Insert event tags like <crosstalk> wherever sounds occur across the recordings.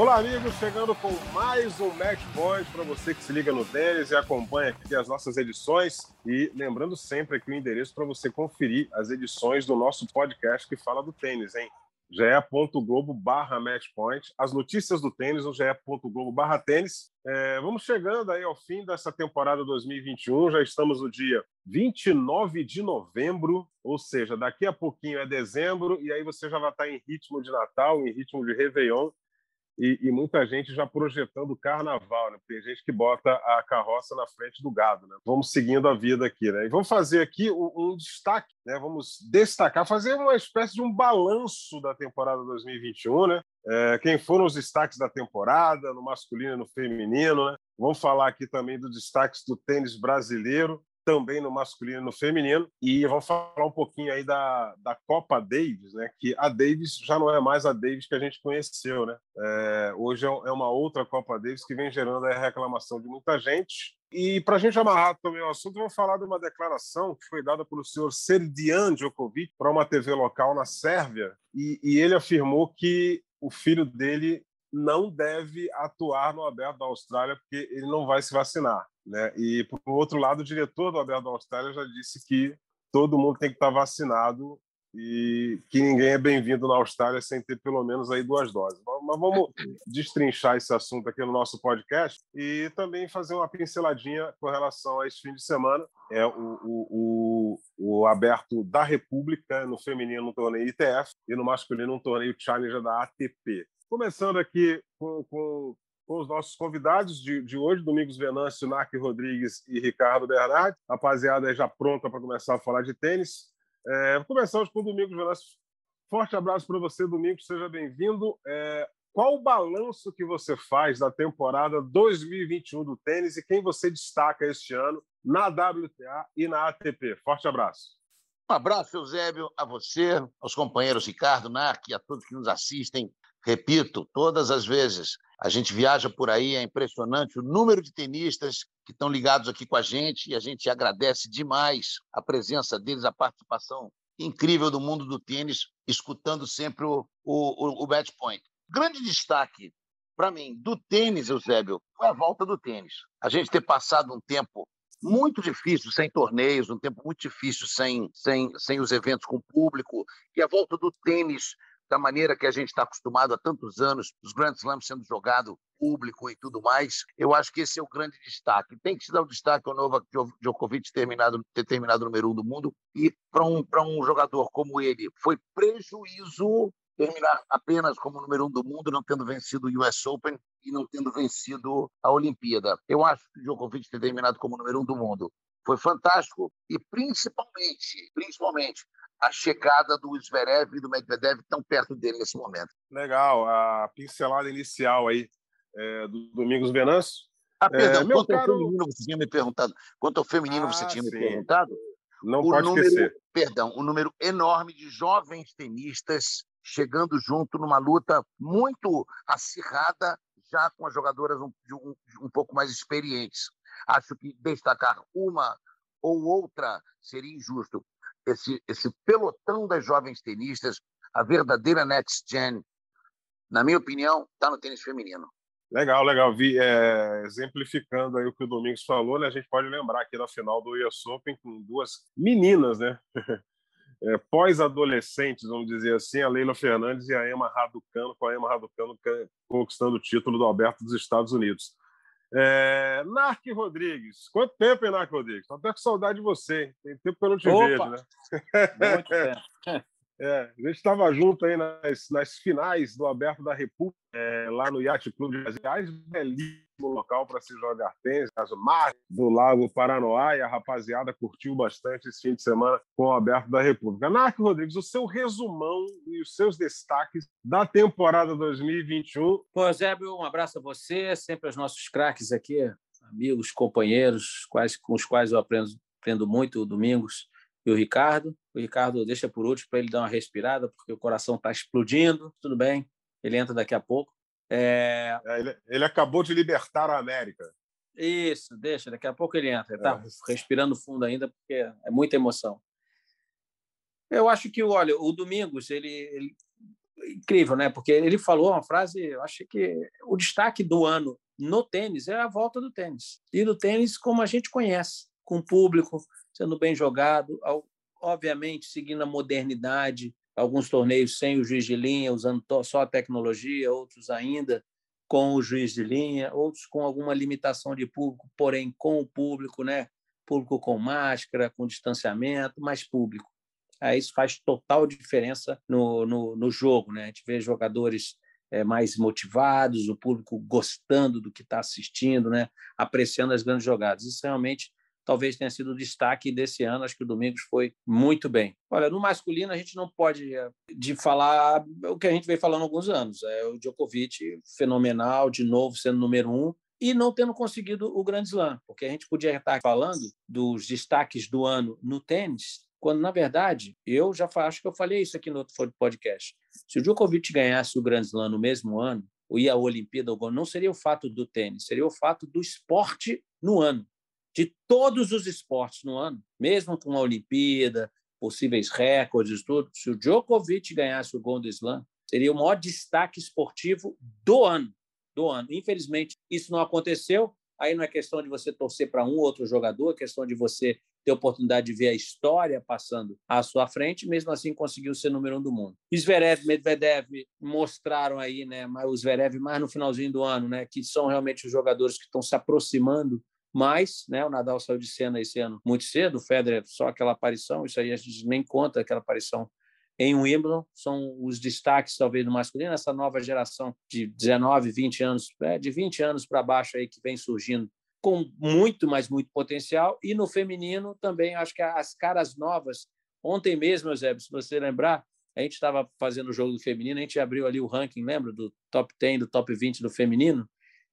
Olá, amigos, chegando com mais um Match Point para você que se liga no tênis e acompanha aqui as nossas edições. E lembrando sempre aqui o endereço para você conferir as edições do nosso podcast que fala do tênis, hein? ge.globo barra matchpoint, as notícias do tênis no ge.globo barra tênis. É, vamos chegando aí ao fim dessa temporada 2021, já estamos no dia 29 de novembro, ou seja, daqui a pouquinho é dezembro, e aí você já vai estar em ritmo de Natal, em ritmo de Réveillon, e, e, muita gente já projetando o carnaval, né? Tem gente que bota a carroça na frente do gado, né? Vamos seguindo a vida aqui, né? E vamos fazer aqui um, um destaque, né? Vamos destacar, fazer uma espécie de um balanço da temporada 2021, né? É, quem foram os destaques da temporada, no masculino e no feminino, né? Vamos falar aqui também dos destaques do tênis brasileiro também no masculino e no feminino. E vamos falar um pouquinho aí da, da Copa Davis, né? Que a Davis já não é mais a Davis que a gente conheceu, né? É, hoje é, é uma outra Copa Davis que vem gerando a reclamação de muita gente. E para a gente amarrar também o assunto, vamos falar de uma declaração que foi dada pelo senhor Serdian Djokovic para uma TV local na Sérvia. E, e ele afirmou que o filho dele não deve atuar no Aberto da Austrália porque ele não vai se vacinar. Né? E, por outro lado, o diretor do Aberto da Austrália já disse que todo mundo tem que estar vacinado e que ninguém é bem-vindo na Austrália sem ter pelo menos aí duas doses. Mas vamos <laughs> destrinchar esse assunto aqui no nosso podcast e também fazer uma pinceladinha com relação a esse fim de semana. É o, o, o, o aberto da República no feminino no torneio ITF e no masculino no torneio Challenger da ATP. Começando aqui com, com, com os nossos convidados de, de hoje, Domingos Venâncio, Narc Rodrigues e Ricardo Bernardi. Rapaziada já pronta para começar a falar de tênis. É, começamos com o Domingos Venâncio. Forte abraço para você, Domingos, seja bem-vindo. É, qual o balanço que você faz da temporada 2021 do tênis e quem você destaca este ano na WTA e na ATP? Forte abraço. Um abraço, Eusébio, a você, aos companheiros Ricardo, Narc e a todos que nos assistem Repito, todas as vezes a gente viaja por aí, é impressionante o número de tenistas que estão ligados aqui com a gente e a gente agradece demais a presença deles, a participação incrível do mundo do tênis, escutando sempre o, o, o match point. Grande destaque para mim do tênis, Eusébio, foi a volta do tênis. A gente ter passado um tempo muito difícil sem torneios, um tempo muito difícil sem, sem, sem os eventos com público, e a volta do tênis da maneira que a gente está acostumado há tantos anos, os Grand Slams sendo jogado público e tudo mais, eu acho que esse é o grande destaque. Tem que se dar o destaque ao Novak Djokovic terminado, ter terminado número um do mundo, e para um, um jogador como ele, foi prejuízo terminar apenas como número um do mundo, não tendo vencido o US Open e não tendo vencido a Olimpíada. Eu acho que o Djokovic ter terminado como número um do mundo foi fantástico e principalmente, principalmente a chegada do Zverev e do Medvedev tão perto dele nesse momento. Legal, a pincelada inicial aí é, do Domingos Venâncio. Ah, perdão, é, quanto caro... ao feminino você tinha me perguntado. Quanto ao feminino ah, você tinha sim. me perguntado? Não pode número, esquecer. Perdão, um número enorme de jovens tenistas chegando junto numa luta muito acirrada, já com as jogadoras um, um, um pouco mais experientes. Acho que destacar uma ou outra seria injusto esse, esse pelotão das jovens tenistas, a verdadeira next gen, na minha opinião, está no tênis feminino. Legal, legal. Vi, é, exemplificando aí o que o Domingos falou, né, a gente pode lembrar aqui da final do US Open com duas meninas, né? <laughs> É, pós-adolescentes, vamos dizer assim, a Leila Fernandes e a Emma Raducano, com a Emma Raducano conquistando o título do Alberto dos Estados Unidos. É, Narc Rodrigues. Quanto tempo, hein, Narc Rodrigues? Estou até com saudade de você. Tem tempo que eu não te Opa! vejo, né? <laughs> Muito tempo. <laughs> É, a gente estava junto aí nas, nas finais do Aberto da República, é, lá no Yacht Clube de Asiais, belíssimo local para se jogar tênis, as mar do Lago Paranoá, e a rapaziada curtiu bastante esse fim de semana com o Aberto da República. Narc Rodrigues, o seu resumão e os seus destaques da temporada 2021. Pô, Zébio, um abraço a você, sempre aos nossos craques aqui, amigos, companheiros, quais, com os quais eu aprendo, aprendo muito, o Domingos e o Ricardo. O Ricardo deixa por último para ele dar uma respirada, porque o coração está explodindo. Tudo bem, ele entra daqui a pouco. É... É, ele, ele, acabou de libertar a América. Isso, deixa, daqui a pouco ele entra. Ele está é. respirando fundo ainda, porque é muita emoção. Eu acho que, olha, o Domingos, ele, ele incrível, né? Porque ele falou uma frase, eu acho que o destaque do ano no tênis é a volta do tênis. E do tênis como a gente conhece, com o público, sendo bem jogado, obviamente seguindo a modernidade, alguns torneios sem o juiz de linha, usando só a tecnologia, outros ainda com o juiz de linha, outros com alguma limitação de público, porém com o público, né? Público com máscara, com distanciamento, mas público. Aí isso faz total diferença no, no, no jogo, né? A gente vê jogadores é, mais motivados, o público gostando do que está assistindo, né? Apreciando as grandes jogadas. Isso realmente talvez tenha sido o destaque desse ano. Acho que o Domingos foi muito bem. Olha, no masculino a gente não pode eh, de falar o que a gente vem falando há alguns anos. É o Djokovic fenomenal, de novo sendo número um e não tendo conseguido o Grand Slam, porque a gente podia estar falando dos destaques do ano no tênis, quando na verdade eu já acho que eu falei isso aqui no outro podcast. Se o Djokovic ganhasse o Grand Slam no mesmo ano, ou ia à Olimpíada, não seria o fato do tênis, seria o fato do esporte no ano de todos os esportes no ano, mesmo com a Olimpíada, possíveis recordes, tudo, se o Djokovic ganhasse o Golden Slam, seria o maior destaque esportivo do ano. Do ano. Infelizmente, isso não aconteceu. Aí não é questão de você torcer para um ou outro jogador, é questão de você ter oportunidade de ver a história passando à sua frente, mesmo assim conseguiu ser número um do mundo. Zverev, Medvedev mostraram aí, né, o Zverev mais no finalzinho do ano, né, que são realmente os jogadores que estão se aproximando mas né, o Nadal saiu de cena esse ano muito cedo, o Federer só aquela aparição, isso aí a gente nem conta aquela aparição em Wimbledon, são os destaques talvez do masculino, essa nova geração de 19, 20 anos, é, de 20 anos para baixo aí que vem surgindo com muito, mas muito potencial, e no feminino também acho que as caras novas, ontem mesmo, Eusébio, se você lembrar, a gente estava fazendo o jogo do feminino, a gente abriu ali o ranking, lembra, do top 10, do top 20 do feminino,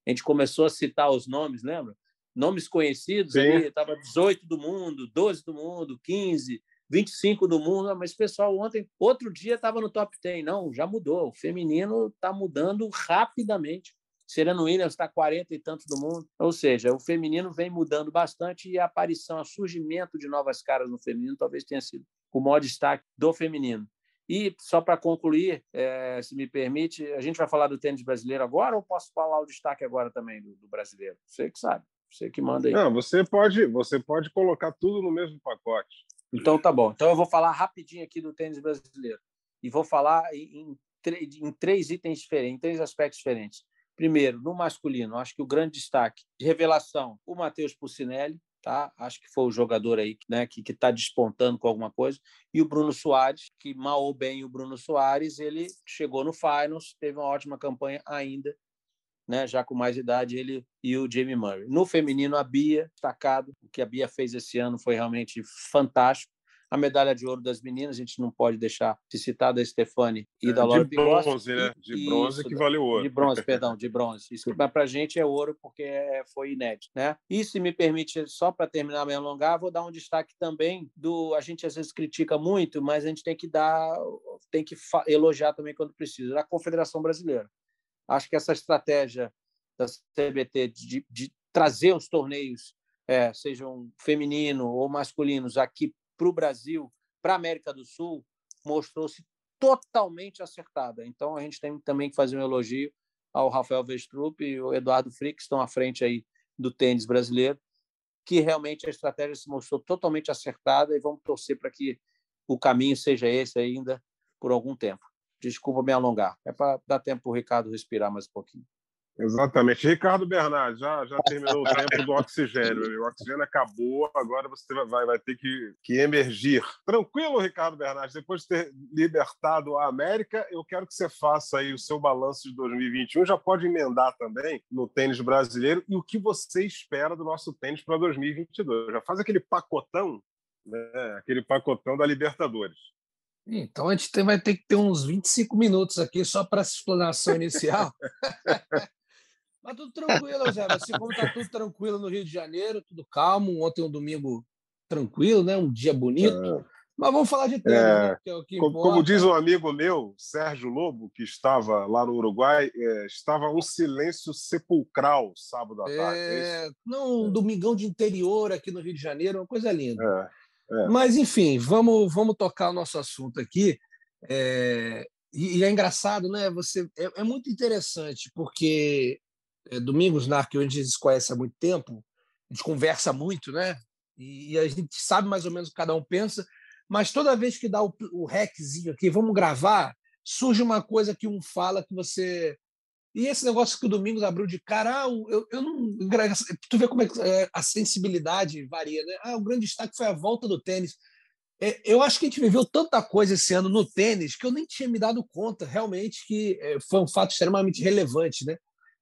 a gente começou a citar os nomes, lembra? Nomes conhecidos Sim. ali, estava 18 do mundo, 12 do mundo, 15, 25 do mundo, mas pessoal ontem, outro dia estava no top 10, não, já mudou, o feminino está mudando rapidamente. Serena Williams está 40 e tantos do mundo. Ou seja, o feminino vem mudando bastante e a aparição, o surgimento de novas caras no feminino talvez tenha sido o maior destaque do feminino. E só para concluir, é, se me permite, a gente vai falar do tênis brasileiro agora ou posso falar o destaque agora também do, do brasileiro? Você que sabe. Você que manda aí. Não, você pode, você pode colocar tudo no mesmo pacote. Então tá bom. Então eu vou falar rapidinho aqui do tênis brasileiro. E vou falar em, em, três itens diferentes, em três aspectos diferentes. Primeiro, no masculino, acho que o grande destaque de revelação, o Matheus Pucinelli, tá? Acho que foi o jogador aí, né, que está despontando com alguma coisa. E o Bruno Soares, que mal ou bem o Bruno Soares, ele chegou no finals, teve uma ótima campanha ainda né, já com mais idade, ele e o Jamie Murray. No feminino, a Bia, destacado, o que a Bia fez esse ano foi realmente fantástico. A medalha de ouro das meninas, a gente não pode deixar de citar da Stefani e é, da Laura De bronze, né? De bronze Isso, que valeu ouro. De bronze, perdão, de bronze. Isso para a gente é ouro porque é, foi inédito, né? E se me permite, só para terminar me alongar, vou dar um destaque também do... A gente às vezes critica muito, mas a gente tem que dar... Tem que elogiar também quando precisa. Da Confederação Brasileira. Acho que essa estratégia da CBT de, de trazer os torneios, é, sejam feminino ou masculinos, aqui para o Brasil, para a América do Sul, mostrou-se totalmente acertada. Então, a gente tem também que fazer um elogio ao Rafael Vestrup e o Eduardo Frick, que estão à frente aí do tênis brasileiro, que realmente a estratégia se mostrou totalmente acertada e vamos torcer para que o caminho seja esse ainda por algum tempo. Desculpa me alongar. É para dar tempo para o Ricardo respirar mais um pouquinho. Exatamente. Ricardo Bernardes, já, já terminou o tempo do oxigênio. O oxigênio acabou, agora você vai, vai ter que, que emergir. Tranquilo, Ricardo Bernardes? Depois de ter libertado a América, eu quero que você faça aí o seu balanço de 2021. Já pode emendar também no tênis brasileiro e o que você espera do nosso tênis para 2022. Já faz aquele pacotão, né? aquele pacotão da Libertadores. Então a gente tem, vai ter que ter uns 25 minutos aqui só para essa explanação inicial. <laughs> Mas tudo tranquilo, Zé. Assim como tá tudo tranquilo no Rio de Janeiro, tudo calmo. Ontem um domingo tranquilo, né? Um dia bonito. É. Mas vamos falar de treino, é, né? que é o que como, como, diz um amigo meu, Sérgio Lobo, que estava lá no Uruguai, é, estava um silêncio sepulcral sábado à tarde. É, não, um domingão de interior aqui no Rio de Janeiro, uma coisa linda. É, Mas, enfim, vamos, vamos tocar o nosso assunto aqui. E, e, é engraçado, né? Você, é, é muito interessante, porque Domingos Nar, que a gente se conhece há muito tempo, a gente conversa muito, né? E, e a gente sabe mais ou menos o que cada um pensa mas toda vez que dá o, o reczinho aqui, vamos gravar, surge uma coisa que um fala que você. E esse negócio que o Domingos abriu de cara, ah, eu, eu não. Tu vê como é que é, a sensibilidade varia, né? Ah, o grande destaque foi a volta do tênis. É, eu acho que a gente viveu tanta coisa esse ano no tênis que eu nem tinha me dado conta realmente que é, foi um fato extremamente relevante, né?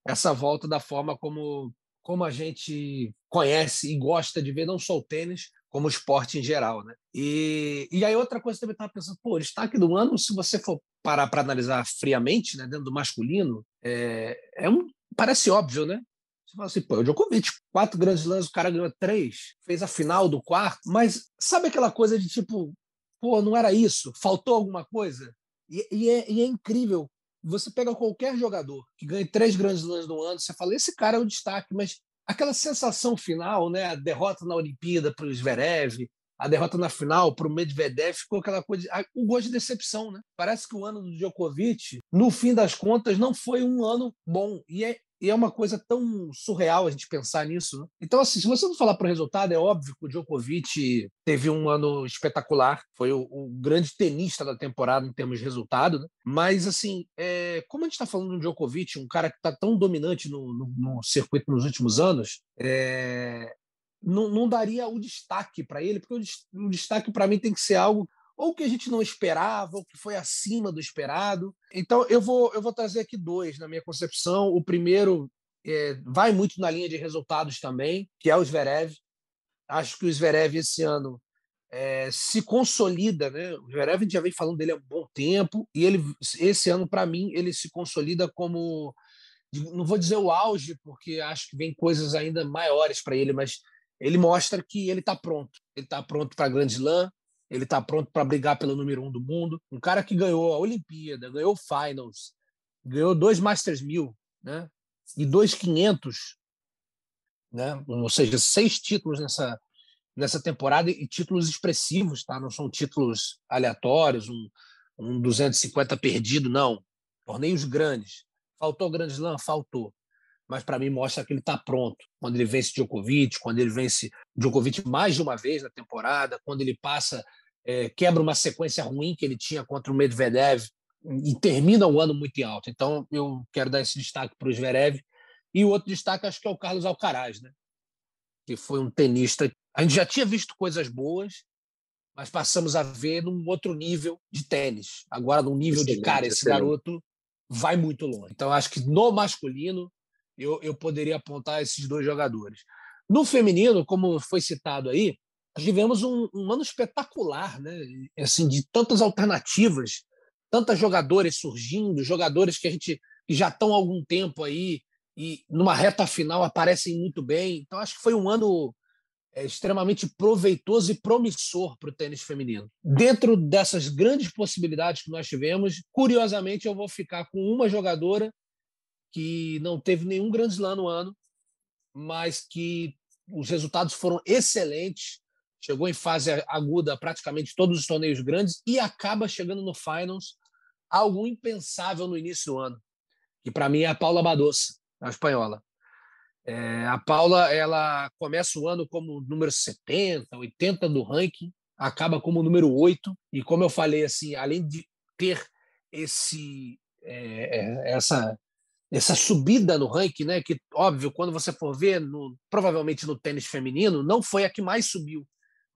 Essa volta da forma como, como a gente conhece e gosta de ver não só o tênis, como esporte em geral, né? E, e aí outra coisa que eu também estava pensando, pô, destaque do ano, se você for parar para analisar friamente, né, dentro do masculino, é, é um, parece óbvio, né? Você fala assim, pô, o Djokovic, quatro grandes lãs, o cara ganhou três, fez a final do quarto, mas sabe aquela coisa de tipo, pô, não era isso, faltou alguma coisa? E, e, é, e é incrível você pega qualquer jogador que ganhe três grandes lãs no ano, você fala, esse cara é o destaque, mas aquela sensação final, né? A derrota na Olimpíada para o Zverev, a derrota na final para o Medvedev, ficou aquela coisa, o gosto de decepção, né? Parece que o ano do Djokovic, no fim das contas, não foi um ano bom. E é e é uma coisa tão surreal a gente pensar nisso. Né? Então, assim, se você não falar para o resultado, é óbvio que o Djokovic teve um ano espetacular, foi o, o grande tenista da temporada em termos de resultado. Né? Mas, assim, é, como a gente está falando do Djokovic, um cara que está tão dominante no, no, no, circuito nos últimos anos, é, não, não, daria o destaque para ele, porque o, destaque para mim tem que ser algo ou que a gente não esperava, ou que foi acima do esperado. Então, eu vou, eu vou trazer aqui dois na minha concepção. O primeiro é, vai muito na linha de resultados também, que é o Zverev. Acho que o Zverev esse ano é, se consolida, né? O Zverev a gente já vem falando dele há um bom tempo, e ele esse ano, para mim, ele se consolida como. Não vou dizer o auge, porque acho que vem coisas ainda maiores para ele, mas ele mostra que ele está pronto. Ele está pronto para a Grand Slam, ele está pronto para brigar pelo número um do mundo. Um cara que ganhou a Olimpíada, ganhou o Finals, ganhou dois Masters 1000, né? E dois 500, né? Ou seja, seis títulos nessa nessa temporada e títulos expressivos, tá? Não são títulos aleatórios, um, um 250 perdido, não. Torneios grandes. Faltou Grand Slam? Faltou. Mas para mim mostra que ele está pronto. Quando ele vence Djokovic, quando ele vence Djokovic mais de uma vez na temporada, quando ele passa é, quebra uma sequência ruim que ele tinha contra o Medvedev e termina o ano muito em alto. Então, eu quero dar esse destaque para o Zverev. E o outro destaque, acho que é o Carlos Alcaraz, né? que foi um tenista. A gente já tinha visto coisas boas, mas passamos a ver num outro nível de tênis. Agora, num nível excelente, de cara, esse excelente. garoto vai muito longe. Então, acho que no masculino, eu, eu poderia apontar esses dois jogadores. No feminino, como foi citado aí, tivemos um, um, ano espetacular, né? Assim, de tantas alternativas, tantas jogadores surgindo, jogadores que a gente que já estão há algum tempo aí e numa reta final aparecem muito bem. Então acho que foi um ano é, extremamente proveitoso e promissor para o tênis feminino. Dentro dessas grandes possibilidades que nós tivemos, curiosamente eu vou ficar com uma jogadora que não teve nenhum grande slam no ano, mas que os resultados foram excelentes chegou em fase aguda praticamente todos os torneios grandes e acaba chegando no finals, algo impensável no início do ano, que para mim é a Paula Badosa, a espanhola. É, a Paula ela começa o ano como número 70, 80 do ranking, acaba como número 8 e como eu falei assim, além de ter esse é, é essa essa subida no ranking, né? Que óbvio, quando você for ver, no, provavelmente no tênis feminino, não foi a que mais subiu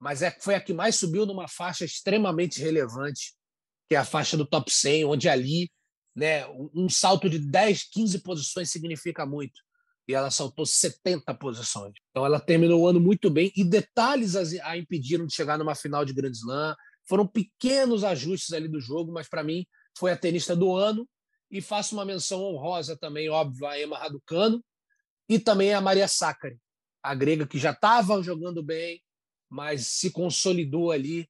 mas é, foi a que mais subiu numa faixa extremamente relevante, que é a faixa do top 100, onde ali né, um salto de 10, 15 posições significa muito. E ela saltou 70 posições. Então ela terminou o ano muito bem e detalhes a impediram de chegar numa final de Grand Slam. Foram pequenos ajustes ali do jogo, mas para mim foi a tenista do ano. E faço uma menção honrosa também, óbvio, a Emma Raducano, e também a Maria Sakkari, a grega que já estava jogando bem, mas se consolidou ali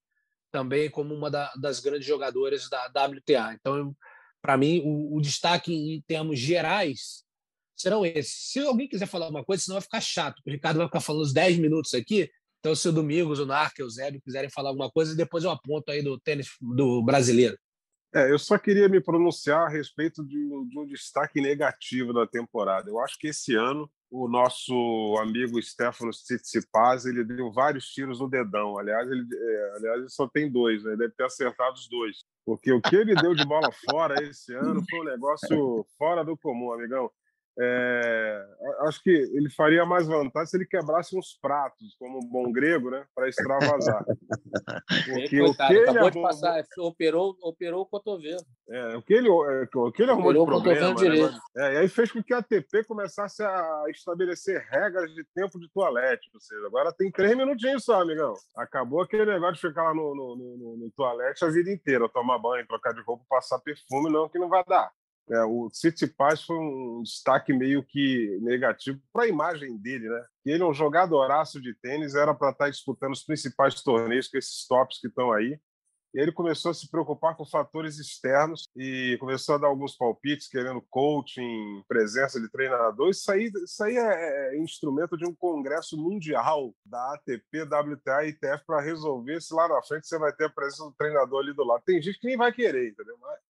também como uma da, das grandes jogadoras da WTA. Então, para mim, o, o, destaque em termos gerais serão esses. Se alguém quiser falar uma coisa, senão vai ficar chato. O Ricardo vai ficar falando uns 10 minutos aqui. Então, se o Domingos, o Narca, o Zébio quiserem falar alguma coisa, depois eu aponto aí do tênis do brasileiro. É, eu só queria me pronunciar a respeito de, de, um destaque negativo da temporada. Eu acho que esse ano o nosso amigo Stefano Tsitsipas ele deu vários tiros no dedão. Aliás, ele, é, aliás, ele só tem dois, né? ele deve ter acertado os dois. Porque o que ele deu de bola fora esse ano foi um negócio fora do comum, amigão. É, acho que ele faria mais vantagem se ele quebrasse uns pratos, como um bom grego, né, para extravasar. <laughs> Porque o que ele acabou arrumou... de passar, operou, operou o cotovelo. É, o que ele, é, o que ele arrumou de problema. Né, é, e aí fez com que a ATP começasse a estabelecer regras de tempo de toalete. Ou seja, agora tem três minutinhos só, amigão. Acabou aquele negócio de ficar lá no, no, no, no toalete a vida inteira, tomar banho, trocar de roupa, passar perfume, não, que não vai dar. É, o Tsitsipas foi um destaque meio que negativo para a imagem dele, né? Ele é um jogadoraço de tênis, era para estar tá disputando os principais torneios com esses tops que estão aí. E ele começou a se preocupar com fatores externos e começou a dar alguns palpites, querendo coaching, presença de treinador. Isso aí, isso aí é, é instrumento de um congresso mundial da ATP, WTA e ITF para resolver se lá na frente você vai ter a presença do treinador ali do lado. Tem gente que nem vai querer, entendeu? Mas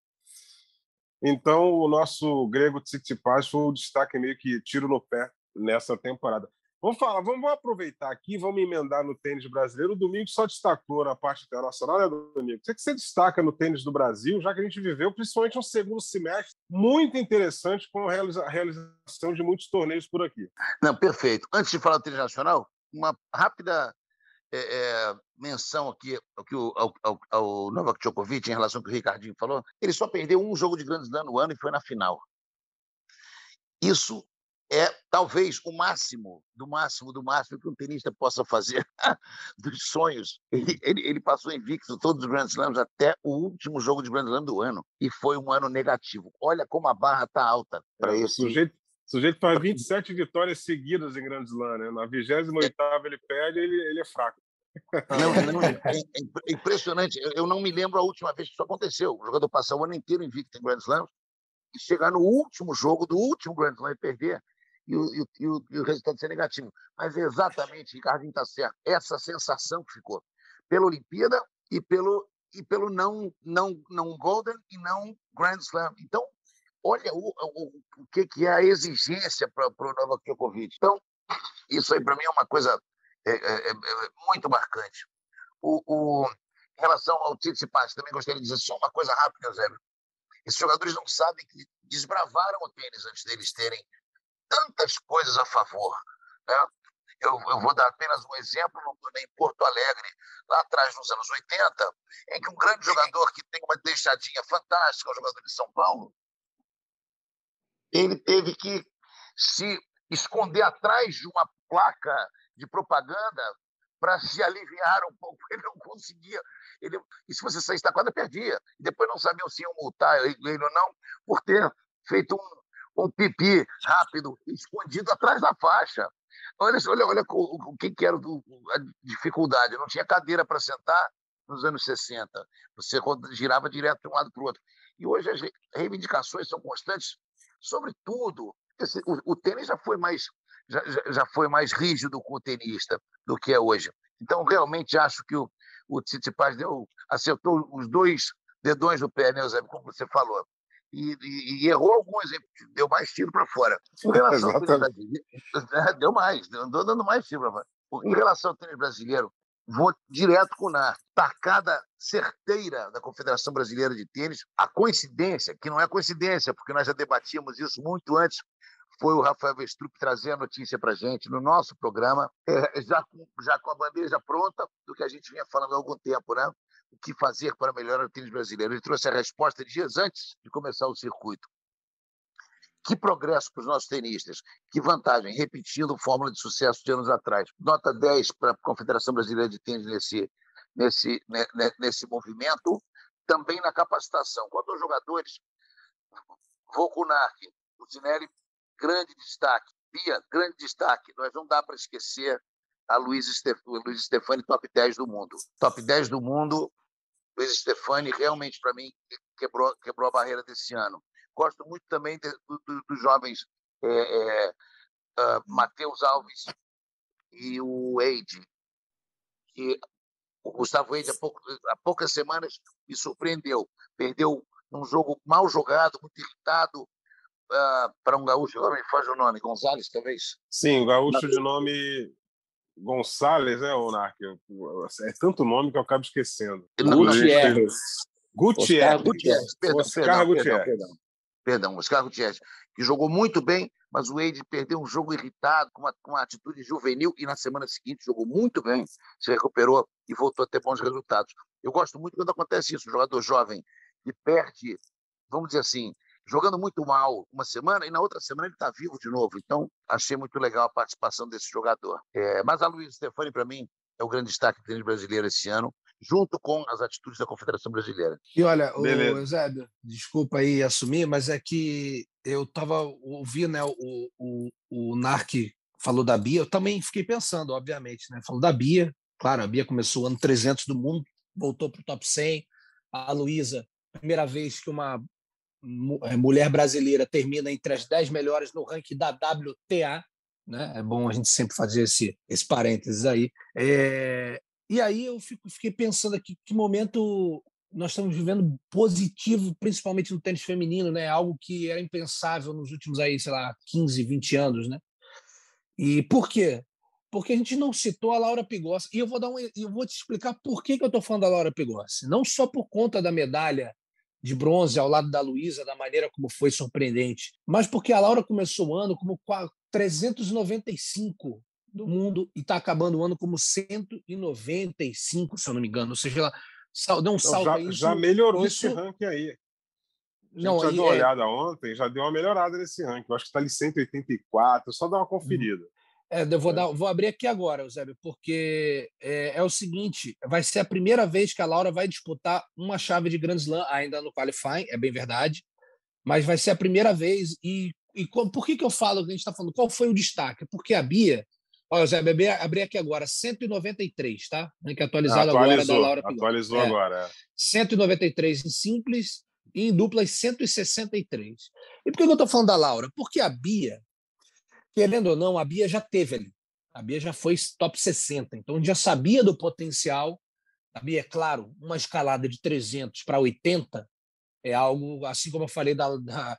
então, o nosso grego Tsitsipas foi o destaque meio que tiro no pé nessa temporada. Vamos falar, vamos aproveitar aqui, vamos emendar no tênis brasileiro. O Domingo só destacou na parte internacional, né, Domingo? O que você destaca no tênis do Brasil, já que a gente viveu principalmente um segundo semestre muito interessante com a realização de muitos torneios por aqui. Não, perfeito. Antes de falar do tênis nacional, uma rápida é, é, menção aqui ao, ao, ao, Novak Djokovic em relação ao que o Ricardinho falou. Ele só perdeu um jogo de Grand Slam no ano e foi na final. Isso é talvez o máximo, do máximo, do máximo que um tenista possa fazer <laughs> dos sonhos. Ele, ele, ele, passou invicto todos os Grand Slams até o último jogo de Grand Slam do ano e foi um ano negativo. Olha como a barra está alta para é, esse. Sujeito, o sujeito faz 27 vitórias seguidas em Grand Slam, né? Na 28 ele perde, ele, ele é fraco. Não, <laughs> não, é, é, impressionante. Eu não me lembro a última vez que isso aconteceu. O jogador passar o ano inteiro invicto em Grand Slam e chegar no último jogo do último Grand Slam e perder e o, e o, e o resultado ser negativo. Mas é exatamente, Ricardinho está certo, essa sensação que ficou pela Olimpíada e pelo, e pelo não, não, não Golden e não Grand Slam. Então, olha o, o, o que, que é a exigência para o Novak Djokovic. Então, isso aí para mim é uma coisa é, é, é, é muito marcante. O, o, em relação ao Tsitsipas, também gostaria de dizer só uma coisa rápida, Zé. Esses jogadores não sabem que desbravaram o tênis antes deles terem tantas coisas a favor. Né? Eu, eu, vou dar apenas um exemplo no torneio em Porto Alegre, lá atrás, nos anos 80, em que um grande jogador que tem uma deixadinha fantástica, um jogador de São Paulo, ele teve que se esconder atrás de uma placa de propaganda para se aliviar um pouco. <laughs> Ele não conseguia. Ele, e se você saísse da quadra, perdia. E depois não sabiam se iam multar ele ou não por ter feito um, um pipi rápido, escondido atrás da faixa. Olha, olha, olha o, o que, que era a dificuldade. Não tinha cadeira para sentar nos anos 60. Você girava direto de um lado para o outro. E hoje as reivindicações são constantes sobre tudo. Esse, o, o tênis já foi mais já, já foi mais rígido com o tenista do que é hoje. Então, realmente acho que o, o Tsitsipas deu, acertou os dois dedões do pé, né, Zé, como você falou. E, e, e, errou alguns, deu mais tiro para fora. Em relação ao <laughs> deu mais, andou dando mais tiro para fora. Em relação ao tênis brasileiro, vou direto com o NAR. Tacada certeira da Confederação Brasileira de Tênis. A coincidência, que não é coincidência, porque nós já debatíamos isso muito antes foi o Rafael Vestrup trazer a notícia para gente no nosso programa, é, já, com, já com a bandeja pronta do que a gente vinha falando há algum tempo, né? O que fazer para melhorar o tênis brasileiro. Ele trouxe a resposta dias antes de começar o circuito. Que progresso para os nossos tenistas. Que vantagem. Repetindo fórmula de sucesso de anos atrás. Nota 10 para a Confederação Brasileira de Tênis nesse, nesse, nesse movimento. Também na capacitação. Quanto aos jogadores, Volkunak, o Zinelli grande destaque. Bia, grande destaque. Nós não dá para esquecer a Luiz. Luiz Stefani, top 10 do mundo. Top 10 do mundo, Luiz Stefani, realmente, para mim, quebrou, quebrou a barreira desse ano. Gosto muito também do, do, dos jovens é, é, uh, Matheus Alves e o Eide, que o Gustavo Eide, há, pouco, há poucas semanas, me surpreendeu. Perdeu um jogo mal jogado, muito irritado, uh, para um gaúcho. me faz o nome, Gonzalez, talvez? Sim, gaúcho de nome Gonçalves, né, Onar? É tanto nome que eu acabo esquecendo. Gutierrez. Gutierrez. Gutierrez. Perdão, Oscar perdão, Gutierrez. Perdão, perdão, Oscar Gutierrez, que jogou muito bem, mas o Wade perdeu um jogo irritado, com uma, com uma atitude juvenil, e na semana seguinte jogou muito bem, se recuperou e voltou a ter bons resultados. Eu gosto muito quando acontece isso, um jogador jovem que perde, vamos dizer assim, jogando muito mal uma semana e na outra semana ele está vivo de novo. Então, achei muito legal a participação desse jogador. É, mas a Luiz Stefani, para mim, é o grande destaque do tênis brasileiro esse ano, junto com as atitudes da Confederação Brasileira. E olha, o Eusébio, desculpa aí assumir, mas é que eu estava ouvindo né, o, o, o NARC falou da Bia, eu também fiquei pensando, obviamente, né? Falou da Bia, claro, a Bia começou o ano 300 do mundo, voltou para o top 100, a Luísa, primeira vez que uma mulher brasileira termina entre as 10 melhores no ranking da WTA, né? É bom a gente sempre fazer esse, esse parênteses aí. É, e aí eu fico, fiquei pensando aqui que momento nós estamos vivendo positivo, principalmente no tênis feminino, né? Algo que era impensável nos últimos aí, sei lá, 15, 20 anos, né? E por quê? Porque a gente não citou a Laura Pigossi. E eu vou dar um, eu vou te explicar por que, que eu estou falando da Laura Pigossi. Não só por conta da medalha de bronze ao lado da Luísa, da maneira como foi surpreendente, mas porque a Laura começou o ano como 395 do mundo e está acabando o ano como 195, se eu não me engano. Ou seja, ela deu um salto. Então, já, já melhorou isso... esse ranking aí. A gente já deu uma é... olhada ontem, já deu uma melhorada nesse ranking. Eu acho que está ali 184, só dá uma conferida. É, eu vou, é. dar, vou abrir aqui agora, Eusébio, porque é, é, o seguinte: vai ser a primeira vez que a Laura vai disputar uma chave de Grand Slam, ainda no qualifying, é bem verdade, mas vai ser a primeira vez. E, e por que, que eu falo que a gente está falando? Qual foi o destaque? Porque a Bia, olha, Eusébio, abri, aqui agora, 193, tá? Tem que atualizar agora da Laura Pigott. Atualizou é, agora. É. 193 em simples e em duplas 163. E por que eu estou falando da Laura? Porque a Bia querendo ou não, a Bia já teve ali. A Bia já foi top 60, então já sabia do potencial. A Bia, é claro, uma escalada de 300 para 80 é algo, assim como eu falei da, da,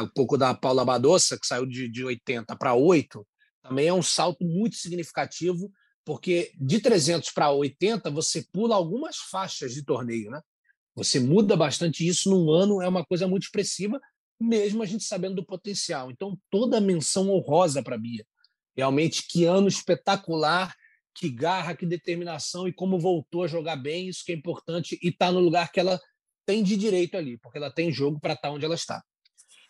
um pouco da Paula Badossa, que saiu de, de 80 para 8, também é um salto muito significativo, porque de 300 para 80 você pula algumas faixas de torneio, né? Você muda bastante isso num ano, é uma coisa muito expressiva, mesmo a gente sabendo do potencial. Então, toda menção honrosa para a Bia. Realmente, que ano espetacular, que garra, que determinação e como voltou a jogar bem, isso que é importante e está no lugar que ela tem de direito ali, porque ela tem jogo para estar tá onde ela está.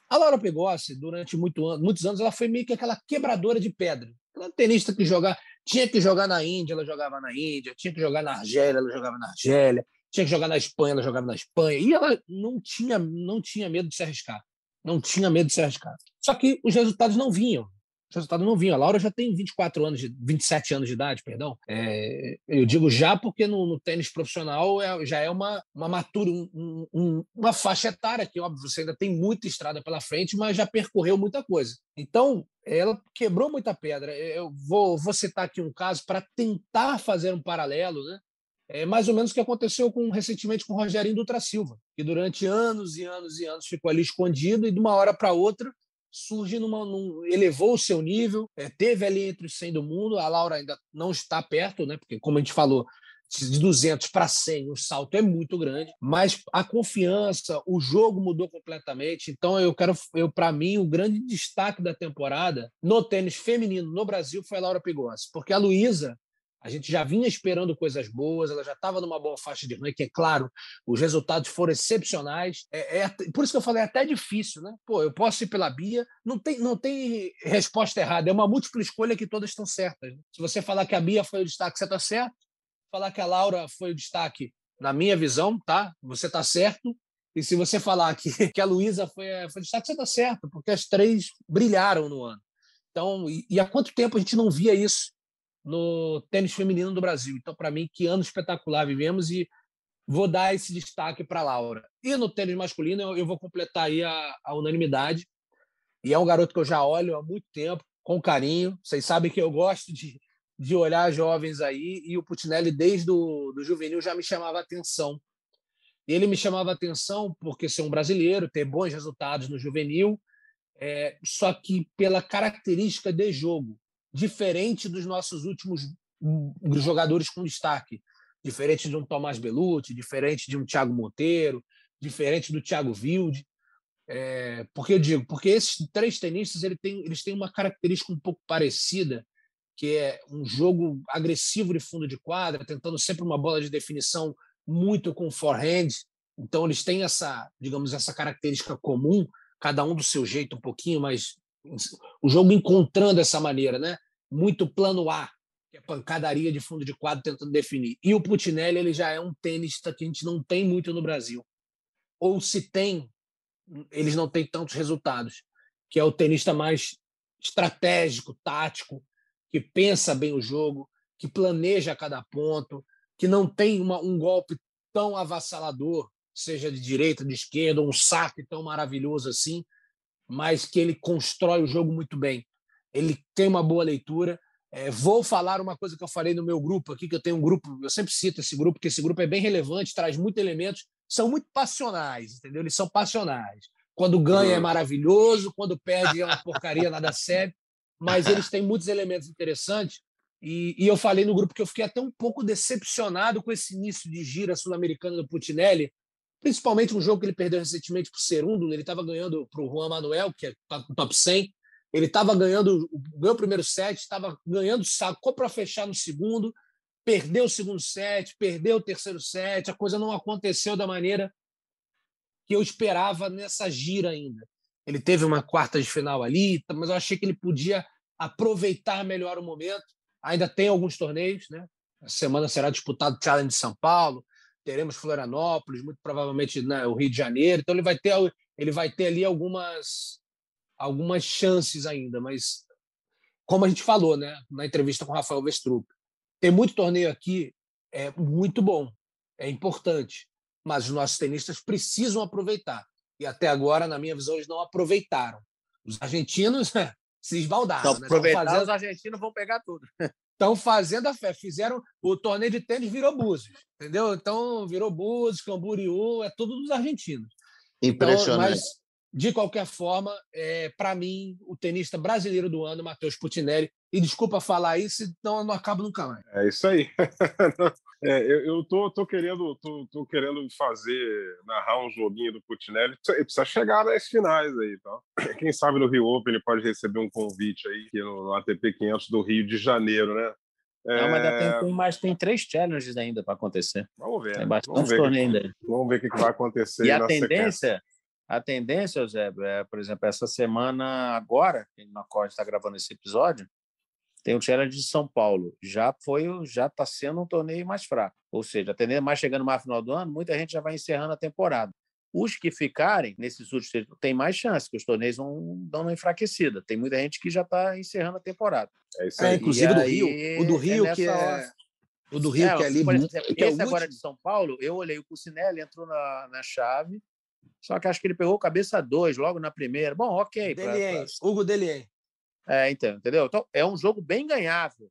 A Laura Pegossi, durante muito, muitos anos, ela foi meio que aquela quebradora de pedra. Ela tenista que jogar, tinha que jogar na Índia, ela jogava na Índia, tinha que jogar na Argélia, ela jogava na Argélia, tinha que jogar na Espanha, ela jogava na Espanha, e ela não tinha, não tinha medo de se arriscar não tinha medo de ser arriscado. Só que os resultados não vinham. Os resultados não vinham. A Laura já tem 24 anos, de, 27 anos de idade, perdão. É, eu digo já porque no, no tênis profissional é, já é uma, uma matura, um, um, uma faixa etária que, óbvio, você ainda tem muita estrada pela frente, mas já percorreu muita coisa. Então, ela quebrou muita pedra. Eu vou, vou citar aqui um caso para tentar fazer um paralelo, né? É mais ou menos o que aconteceu com, recentemente com o Rogerinho Dutra Silva, que durante anos e anos e anos ficou ali escondido e de uma hora para outra surge numa, num, elevou o seu nível, é, teve ali entre os 100 do mundo, a Laura ainda não está perto, né? Porque como a gente falou, de 200 para 100, o salto é muito grande, mas a confiança, o jogo mudou completamente. Então eu quero, eu para mim o grande destaque da temporada no tênis feminino no Brasil foi a Laura Pigossi, porque a Luísa a gente já vinha esperando coisas boas, ela já estava numa boa faixa de ranking, é claro, os resultados foram excepcionais. É, é, por isso que eu falei, é até difícil, né? Pô, eu posso ir pela Bia, não tem, não tem resposta errada, é uma múltipla escolha que todas estão certas. Né? Se você falar que a Bia foi o destaque, você está certo. Falar que a Laura foi o destaque, na minha visão, tá? Você está certo. E se você falar que, <laughs> que a Luísa foi, foi o destaque, você está certo, porque as três brilharam no ano. Então, e, e há quanto tempo a gente não via isso no tênis feminino do Brasil? Então, para mim, que ano espetacular vivemos e vou dar esse destaque para Laura. E no tênis masculino, eu, eu vou completar aí a, a, unanimidade. E é um garoto que eu já olho há muito tempo, com carinho. Vocês sabem que eu gosto de, de olhar jovens aí, e o Putinelli, desde o do juvenil, já me chamava atenção. Ele me chamava atenção porque ser um brasileiro, ter bons resultados no juvenil, é, só que pela característica de jogo, diferente dos nossos últimos jogadores com destaque, diferente de um Tomás Belucci, diferente de um Thiago Monteiro, diferente do Thiago Wilde. É, porque eu digo, porque esses três tenistas ele tem, eles têm uma característica um pouco parecida, que é um jogo agressivo de fundo de quadra, tentando sempre uma bola de definição muito com forehand. Então eles têm essa, digamos, essa característica comum, cada um do seu jeito um pouquinho, mas o jogo encontrando essa maneira, né? Muito plano A, que é pancadaria de fundo de quadro tentando definir. E o Putinelli ele já é um tenista que a gente não tem muito no Brasil. Ou se tem, eles não têm tantos resultados, que é o tenista mais estratégico, tático, que pensa bem o jogo, que planeja cada ponto, que não tem uma, um golpe tão avassalador, seja de direita, de esquerda, um saque tão maravilhoso assim, mas que ele constrói o jogo muito bem. Ele tem uma boa leitura. É, vou falar uma coisa que eu falei no meu grupo aqui, que eu tenho um grupo, eu sempre cito esse grupo, porque esse grupo é bem relevante, traz muitos elementos, são muito passionais, entendeu? Eles são passionais. Quando ganha é maravilhoso, quando perde é uma porcaria, nada sério, mas eles têm muitos elementos interessantes e, e, eu falei no grupo que eu fiquei até um pouco decepcionado com esse início de gira sul-americana do Putinelli, principalmente um jogo que ele perdeu recentemente para o Cerundo. Ele estava ganhando para o Juan Manuel, que é top 100. Ele estava ganhando, ganhou o primeiro set, estava ganhando, sacou para fechar no segundo, perdeu o segundo set, perdeu o terceiro set. A coisa não aconteceu da maneira que eu esperava nessa gira ainda. Ele teve uma quarta de final ali, mas eu achei que ele podia aproveitar melhor o momento. Ainda tem alguns torneios, né? Essa semana será disputado o Challenge de São Paulo, teremos Florianópolis, muito provavelmente né, o Rio de Janeiro. Então ele vai ter, ele vai ter ali algumas, algumas chances ainda, mas como a gente falou, né, na entrevista com o Rafael Vestrup, tem muito torneio aqui, é muito bom, é importante, mas os nossos tenistas precisam aproveitar. E até agora, na minha visão, eles não aproveitaram. Os argentinos <laughs> se esbaldaram. Né? fazendo... os argentinos vão pegar tudo. <laughs> Estão fazendo a fé. Fizeram o torneio de tênis virou Búzios, entendeu? Então virou Búzios, Camboriú, é tudo dos argentinos. Impressionante. Então, mas, de qualquer forma, é, para mim, o tenista brasileiro do ano, Matheus Putinelli. E desculpa falar isso, então eu não acabo nunca mais. É isso aí. <laughs> É, eu, eu tô, tô, querendo, tô, tô, querendo fazer, narrar um joguinho do Putinelli. Ele precisa chegar nas finais aí, tá? <clears throat> Quem sabe no Rio Open ele pode receber um convite aí no, no ATP 500 do Rio de Janeiro, né? É... Não, mas tem, tem, mais, tem três challenges ainda para acontecer. Vamos ver. Tem bastante torneio ainda. Vamos ver o que, vai acontecer. E a tendência, sequência. A tendência, Zé, é, por exemplo, essa semana agora, que na qual a gente está gravando esse episódio, tem o Challenge de São Paulo. Já foi, já está sendo um torneio mais fraco. Ou seja, a tendência mais chegando mais final do ano, muita gente já vai encerrando a temporada. Os que ficarem nesses últimos tem mais chance, que os torneios vão dar uma enfraquecida. Tem muita gente que já está encerrando a temporada. É isso aí. É, inclusive e do aí, Rio. O do Rio, é que é. O do Rio, é, que é ali. Exemplo, que esse é agora de São Paulo, eu olhei o Cucinelli, entrou na, na chave, só que acho que ele pegou cabeça dois logo na primeira. Bom, ok. Delien, pra... Hugo Delien. É, então, entendeu? Então, é um jogo bem ganhável.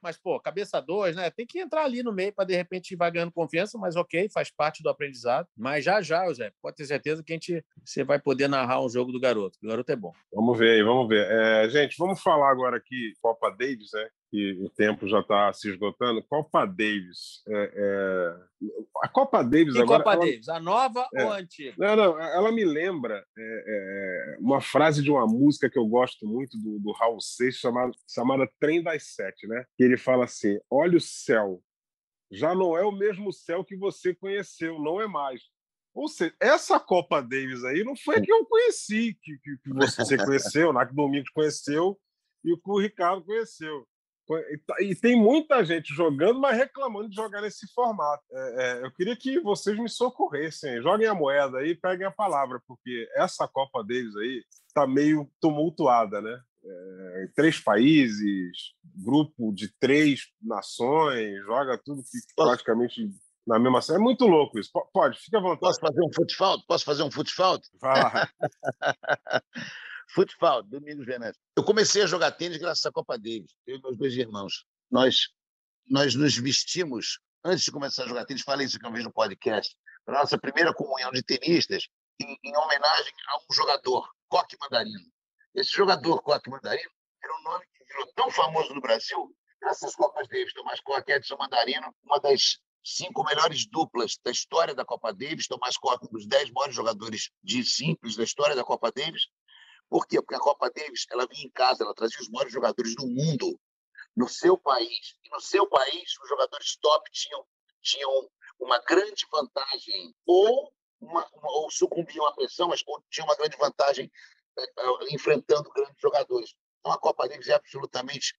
Mas, pô, cabeça dois, né? Tem que entrar ali no meio para de repente vai ganhando confiança, mas ok, faz parte do aprendizado. Mas já já, José, pode ter certeza que a gente, você vai poder narrar um jogo do garoto. O garoto é bom. Vamos ver aí, vamos ver. É, gente, vamos falar agora aqui Copa Davis, né? Que o tempo já está se esgotando. Copa Davis. É, é... A Copa Davis que agora. Copa ela... Davis? A nova é. ou a antiga? Não, não. Ela me lembra é, é, uma frase de uma música que eu gosto muito do, do Raul Seixas chamada, chamada Trem das Sete, né? Que ele fala assim: olha o céu. Já não é o mesmo céu que você conheceu, não é mais. Ou seja, essa Copa Davis aí não foi a que eu conheci, que, que, que você conheceu, <laughs> na que o Domingos conheceu e o que o Ricardo conheceu. E tem muita gente jogando, mas reclamando de jogar nesse formato. É, é, eu queria que vocês me socorressem. Joguem a moeda aí, peguem a palavra, porque essa Copa deles aí está meio tumultuada, né? é, três países, grupo de três nações, joga tudo que praticamente na mesma É muito louco isso. Pode, fica à vontade. Posso fazer um futebol? Posso fazer um futebol? Vai. <laughs> futebol, Domingos Venâncio. Eu comecei a jogar tênis graças à Copa Davis, eu e meus dois irmãos. Nós, nós nos vestimos, antes de começar a jogar tênis, falei isso que eu no podcast, para nossa primeira comunhão de tenistas, em, em homenagem a um jogador, Coque Mandarino. Esse jogador, Coque Mandarino, era um nome que virou tão famoso no Brasil, graças às Copas Davis, Tomás Coque Edson Mandarino, uma das cinco melhores duplas da história da Copa Davis, Tomás Coque, um dos dez maiores jogadores de simples da história da Copa Davis. Por quê? Porque a Copa Davis ela vinha em casa, ela trazia os maiores jogadores do mundo no seu país. E no seu país, os jogadores top tinham, tinham uma grande vantagem, ou, uma, uma, ou sucumbiam à pressão, mas tinham uma grande vantagem é, enfrentando grandes jogadores. Então, a Copa Davis é absolutamente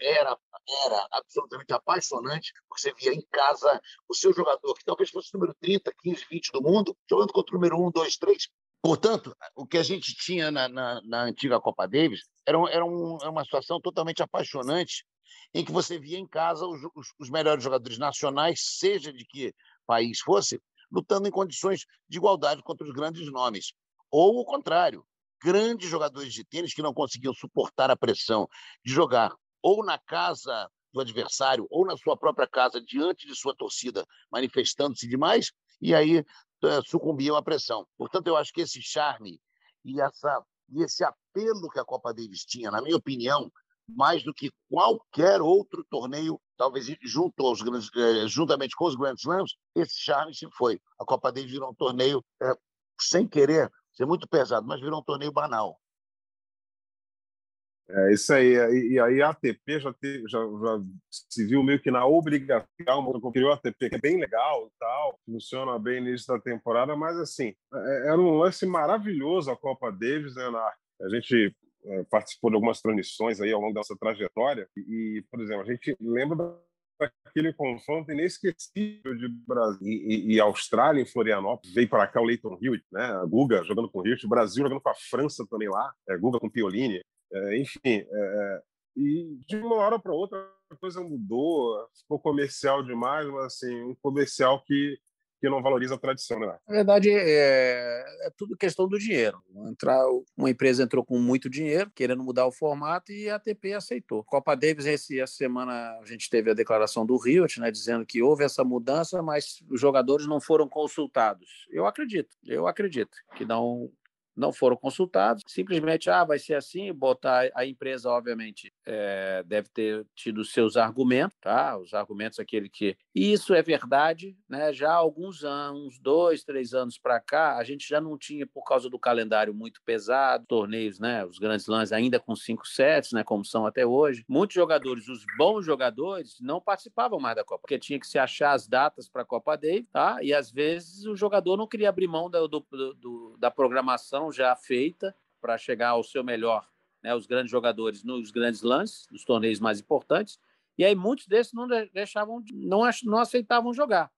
era, era absolutamente apaixonante, porque você via em casa o seu jogador, que talvez fosse o número 30, 15, 20 do mundo, jogando contra o número 1, 2, 3. Portanto, o que a gente tinha na, na, na antiga Copa Davis era, era, um, era, uma situação totalmente apaixonante, em que você via em casa os, os, os melhores jogadores nacionais, seja de que país fosse, lutando em condições de igualdade contra os grandes nomes. Ou o contrário, grandes jogadores de tênis que não conseguiam suportar a pressão de jogar ou na casa do adversário ou na sua própria casa diante de sua torcida manifestando-se demais e aí é, sucumbiam à pressão. Portanto, eu acho que esse charme e essa e esse apelo que a Copa Davis tinha, na minha opinião, mais do que qualquer outro torneio, talvez junto aos grandes, é, juntamente com os Grand Slams, esse charme se foi. A Copa Davis virou um torneio é, sem querer ser muito pesado, mas virou um torneio banal. É isso aí. E, aí a ATP já, já, já, se viu meio que na obrigação, criou a ATP, que é bem legal tal, funciona bem no início da temporada, mas assim, é, era um lance maravilhoso a Copa Davis, né, na, a gente é, participou de algumas transmissões aí ao longo dessa trajetória e, por exemplo, a gente lembra aquele confronto inesquecível de Brasil e, e, Austrália em Florianópolis. Veio para cá o Leighton Hewitt, né? A Guga jogando com o Hewitt, o Brasil jogando com a França também lá, é, Guga com Piolini. É, enfim, é, é e de uma hora para outra a coisa mudou, ficou comercial demais, mas assim, um comercial que que não valoriza a tradição, né? Na verdade, é, é, tudo questão do dinheiro. Entrar, uma empresa entrou com muito dinheiro, querendo mudar o formato, e a ATP aceitou. Copa Davis, esse, essa semana, a gente teve a declaração do Riot, né, dizendo que houve essa mudança, mas os jogadores não foram consultados. Eu acredito, eu acredito que não não foram consultados, simplesmente, ah, vai ser assim, botar a empresa, obviamente, é, deve ter tido seus argumentos, tá? Os argumentos aquele que isso é verdade, né? Já há alguns anos, dois, três anos para cá, a gente já não tinha, por causa do calendário muito pesado, torneios, né? Os grandes lãs ainda com cinco sets, né? Como são até hoje. Muitos jogadores, os bons jogadores, não participavam mais da Copa, porque tinha que se achar as datas para a Copa Davis, tá? E às vezes o jogador não queria abrir mão do, do, do da programação já feita para chegar ao seu melhor, né, os grandes jogadores nos grandes lances, nos torneios mais importantes, e aí muitos desses não deixavam, não, não aceitavam jogar.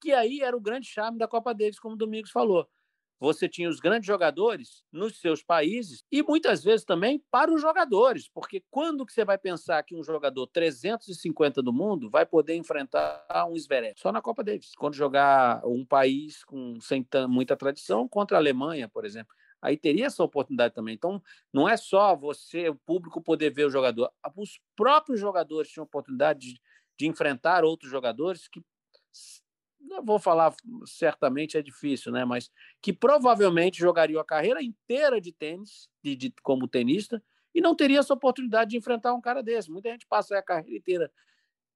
Que aí era o grande charme da Copa Davis, como o Domingos falou. Você tinha os grandes jogadores nos seus países e muitas vezes também para os jogadores, porque quando que você vai pensar que um jogador 350 do mundo vai poder enfrentar um Zverev? Só na Copa Davis. Quando jogar um país com sem muita tradição contra a Alemanha, por exemplo aí teria essa oportunidade também. Então, não é só você, o público, poder ver o jogador. Os próprios jogadores tinham oportunidade de, de enfrentar outros jogadores que, não vou falar certamente, é difícil, né? mas que provavelmente jogariam a carreira inteira de tênis, de, de, como tenista, e não teria essa oportunidade de enfrentar um cara desse. Muita gente passa a carreira inteira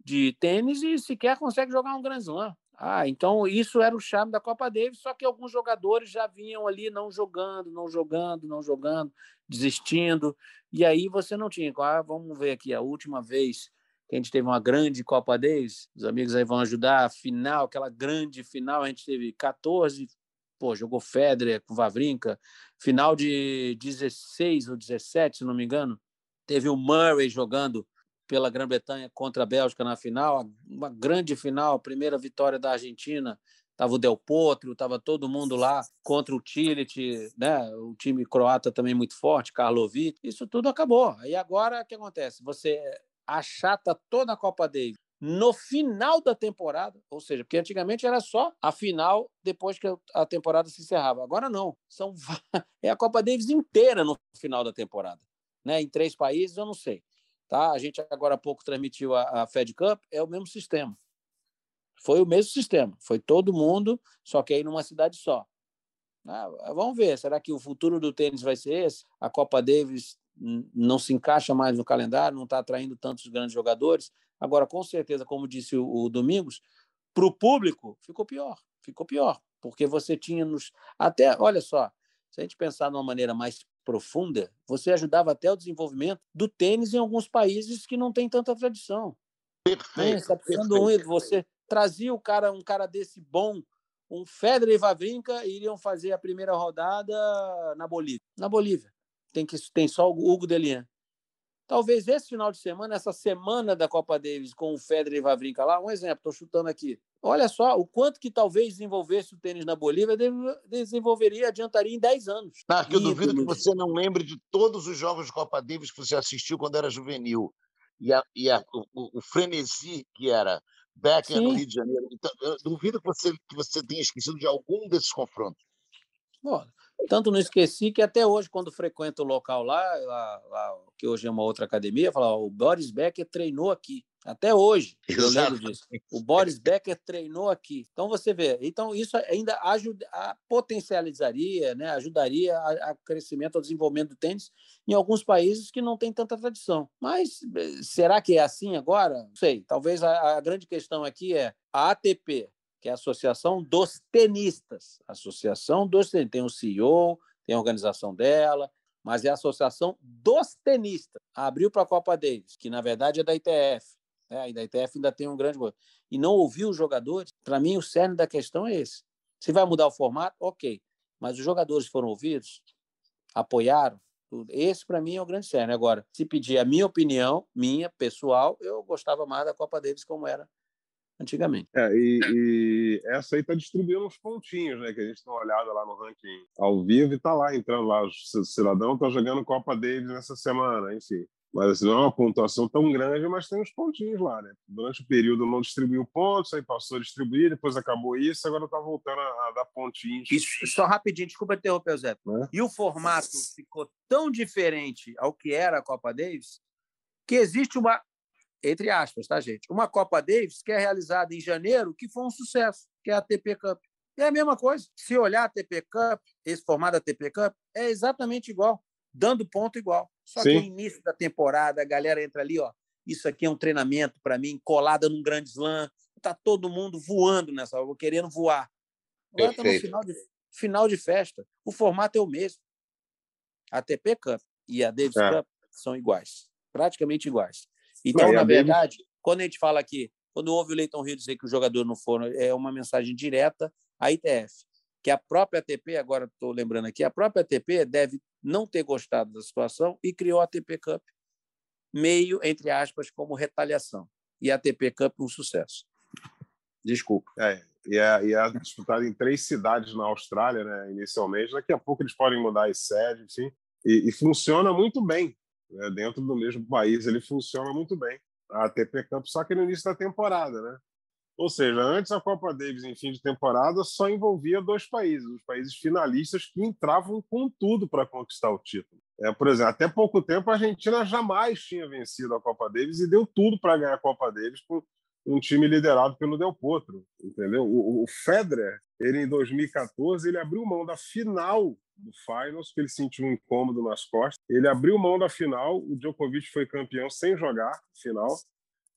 de tênis e sequer consegue jogar um Grand Slam. Ah, então isso era o charme da Copa Davis, só que alguns jogadores já vinham ali não jogando, não jogando, não jogando, desistindo, e aí você não tinha. Ah, vamos ver aqui, a última vez que a gente teve uma grande Copa Davis, os amigos aí vão ajudar, a final, aquela grande final, a gente teve 14, pô, jogou Federer com Vavrinka, final de 16 ou 17, se não me engano, teve o Murray jogando pela Grã-Bretanha contra a Bélgica na final, uma grande final, primeira vitória da Argentina Tava o Del Potro, tava todo mundo lá contra o Tillit, né? O time croata também muito forte, Karlovic. Isso tudo acabou. E agora o que acontece? Você achata toda a Copa Davis no final da temporada, ou seja, porque antigamente era só a final depois que a temporada se encerrava. Agora não, são <laughs> é a Copa Davis inteira no final da temporada, né? Em três países, eu não sei. Tá? A gente agora há pouco transmitiu a, a Fed Cup, é o mesmo sistema. Foi o mesmo sistema, foi todo mundo, só que aí numa cidade só. Ah, vamos ver, será que o futuro do tênis vai ser esse? A Copa Davis não se encaixa mais no calendário, não está atraindo tantos grandes jogadores. Agora, com certeza, como disse o, o Domingos, para o público ficou pior, ficou pior, porque você tinha nos. Até, olha só, se a gente pensar de uma maneira mais profunda, você ajudava até o desenvolvimento do tênis em alguns países que não tem tanta tradição. Perfeito. Tá perfeito. Você trazia o cara, um cara desse bom, um Federer e Vavrinka iriam fazer a primeira rodada na Bolívia. Na Bolívia. Tem, que, tem só o Hugo Delian. Talvez esse final de semana, essa semana da Copa Davis com o Federer e Vavrinka lá, um exemplo, estou chutando aqui. Olha só o quanto que talvez desenvolvesse o tênis na Bolívia, desenvolveria, adiantaria em 10 anos. Ah, que eu duvido que você não lembre de todos os jogos de Copa Davis que você assistiu quando era juvenil. E, a, e a, o, o, frenesi que era Becker no Rio de Janeiro. Então, eu duvido que você, que você tenha esquecido de algum desses confrontos. Bom, tanto não esqueci que até hoje, quando frequento o local lá, lá, lá que hoje é uma outra academia, fala, o Boris Becker treinou aqui. Até hoje, <laughs> eu lembro disso. O Boris Becker treinou aqui. Então você vê. Então isso ainda ajuda, potencializaria, né, ajudaria a, a, crescimento, ao desenvolvimento do tênis em alguns países que não têm tanta tradição. Mas eh, será que é assim agora? Não sei. Talvez a, a grande questão aqui é a ATP, que é a Associação dos Tenistas. Associação dos Tenistas. Tem o CEO, tem a organização dela, mas é a Associação dos Tenistas. Abriu para a Copa Davis, que na verdade é da ITF. Né? E da ITF ainda tem um grande. E não ouviu os jogadores. Para mim, o cerne da questão é esse. Se vai mudar o formato, ok. Mas os jogadores foram ouvidos, apoiaram. Esse, para mim, é o grande cerne. Agora, se pedir a minha opinião, minha, pessoal, eu gostava mais da Copa Davis como era antigamente. É, e, e, essa aí está distribuindo uns pontinhos, né? Que a gente dá uma olhada lá no ranking ao vivo e está lá entrando lá. O cidadão está jogando Copa Davis nessa semana, enfim. Mas assim, não é uma pontuação tão grande, mas tem uns pontinhos lá, né? Durante o período não distribuiu pontos, aí passou a distribuir, depois acabou isso, agora está voltando a, a, dar pontinhos. Isso, só rapidinho, desculpa interromper, Zé. É? E o formato ficou tão diferente ao que era a Copa Davis que existe uma, entre aspas, tá, gente? Uma Copa Davis que é realizada em janeiro que foi um sucesso, que é a ATP Cup. É a mesma coisa. Se olhar a ATP Cup, esse formato da ATP Cup, é exatamente igual, dando ponto igual. Só Sim. que no início da temporada, a galera entra ali, ó. Isso aqui é um treinamento para mim, colada num grande slam. Tá todo mundo voando nessa hora, querendo voar. Agora tá no final de, final de festa. O formato é o mesmo. A ATP Cup e a Davis é. Cup são iguais, praticamente iguais. Então, não, na verdade, Davis... quando a gente fala aqui, quando houve o Leiton Rio dizer que o jogador não foram, é uma mensagem direta à ITF, que a própria ATP, agora estou lembrando aqui, a própria ATP deve não ter gostado da situação e criou a ATP Cup, meio, entre aspas, como retaliação. E a ATP Cup um sucesso. Desculpa. É, e é, e é disputada em três cidades na Austrália, né, inicialmente. Daqui a pouco eles podem mudar as sedes, enfim. E, e funciona muito bem. Né, dentro do mesmo país, ele funciona muito bem. A ATP Cup, só que no início da temporada, né? Ou seja, antes a Copa Davis em fim de temporada só envolvia dois países, os países finalistas que entravam com tudo para conquistar o título. É, por exemplo, até pouco tempo a Argentina jamais tinha vencido a Copa Davis e deu tudo para ganhar a Copa Davis com um time liderado pelo Del Potro, entendeu? O, o Federer, ele em 2014, ele abriu mão da final do Finals, porque ele sentiu um incômodo nas costas. Ele abriu mão da final, o Djokovic foi campeão sem jogar final.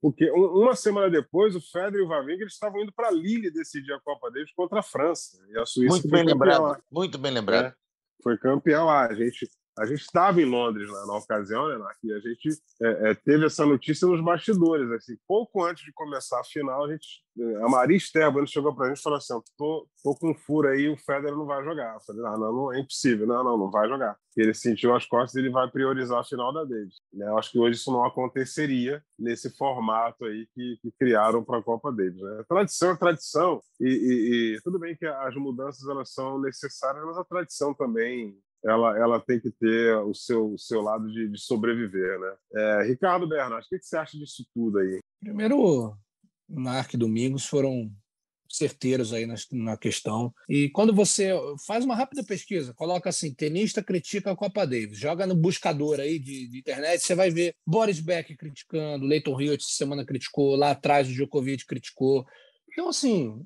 Porque uma semana depois, o Federer e o Vavrinka estavam indo para Lille decidir a Copa deles contra a França. E a Suíça muito bem lembrado, lá. muito bem lembrado. É, foi campeão lá. A gente, A gente estava em Londres né, na ocasião, né, e a gente é, é, teve essa notícia nos bastidores. Assim, pouco antes de começar a final, a, gente, a Maria Esteban chegou para a gente e falou assim: tô, tô com um furo aí, o Federer não vai jogar. Eu falei: ah, não, não, é impossível, não, não, não vai jogar. Ele sentiu as costas ele vai priorizar a final da Davis. Né? Eu acho que hoje isso não aconteceria nesse formato aí que, que criaram para a Copa Davis. Né? Tradição é tradição, e, e, e tudo bem que as mudanças elas são necessárias, mas a tradição também ela, ela tem que ter o seu, o seu lado de, de sobreviver, né? É, Ricardo Bernardo, o que, que você acha disso tudo aí? Primeiro, Narc e Domingos foram certeiros aí na, na, questão. E quando você faz uma rápida pesquisa, coloca assim, tenista critica a Copa Davis, joga no buscador aí de, de internet, você vai ver Boris Beck criticando, Leighton Hewitt essa semana criticou, lá atrás o Djokovic criticou. Então, assim,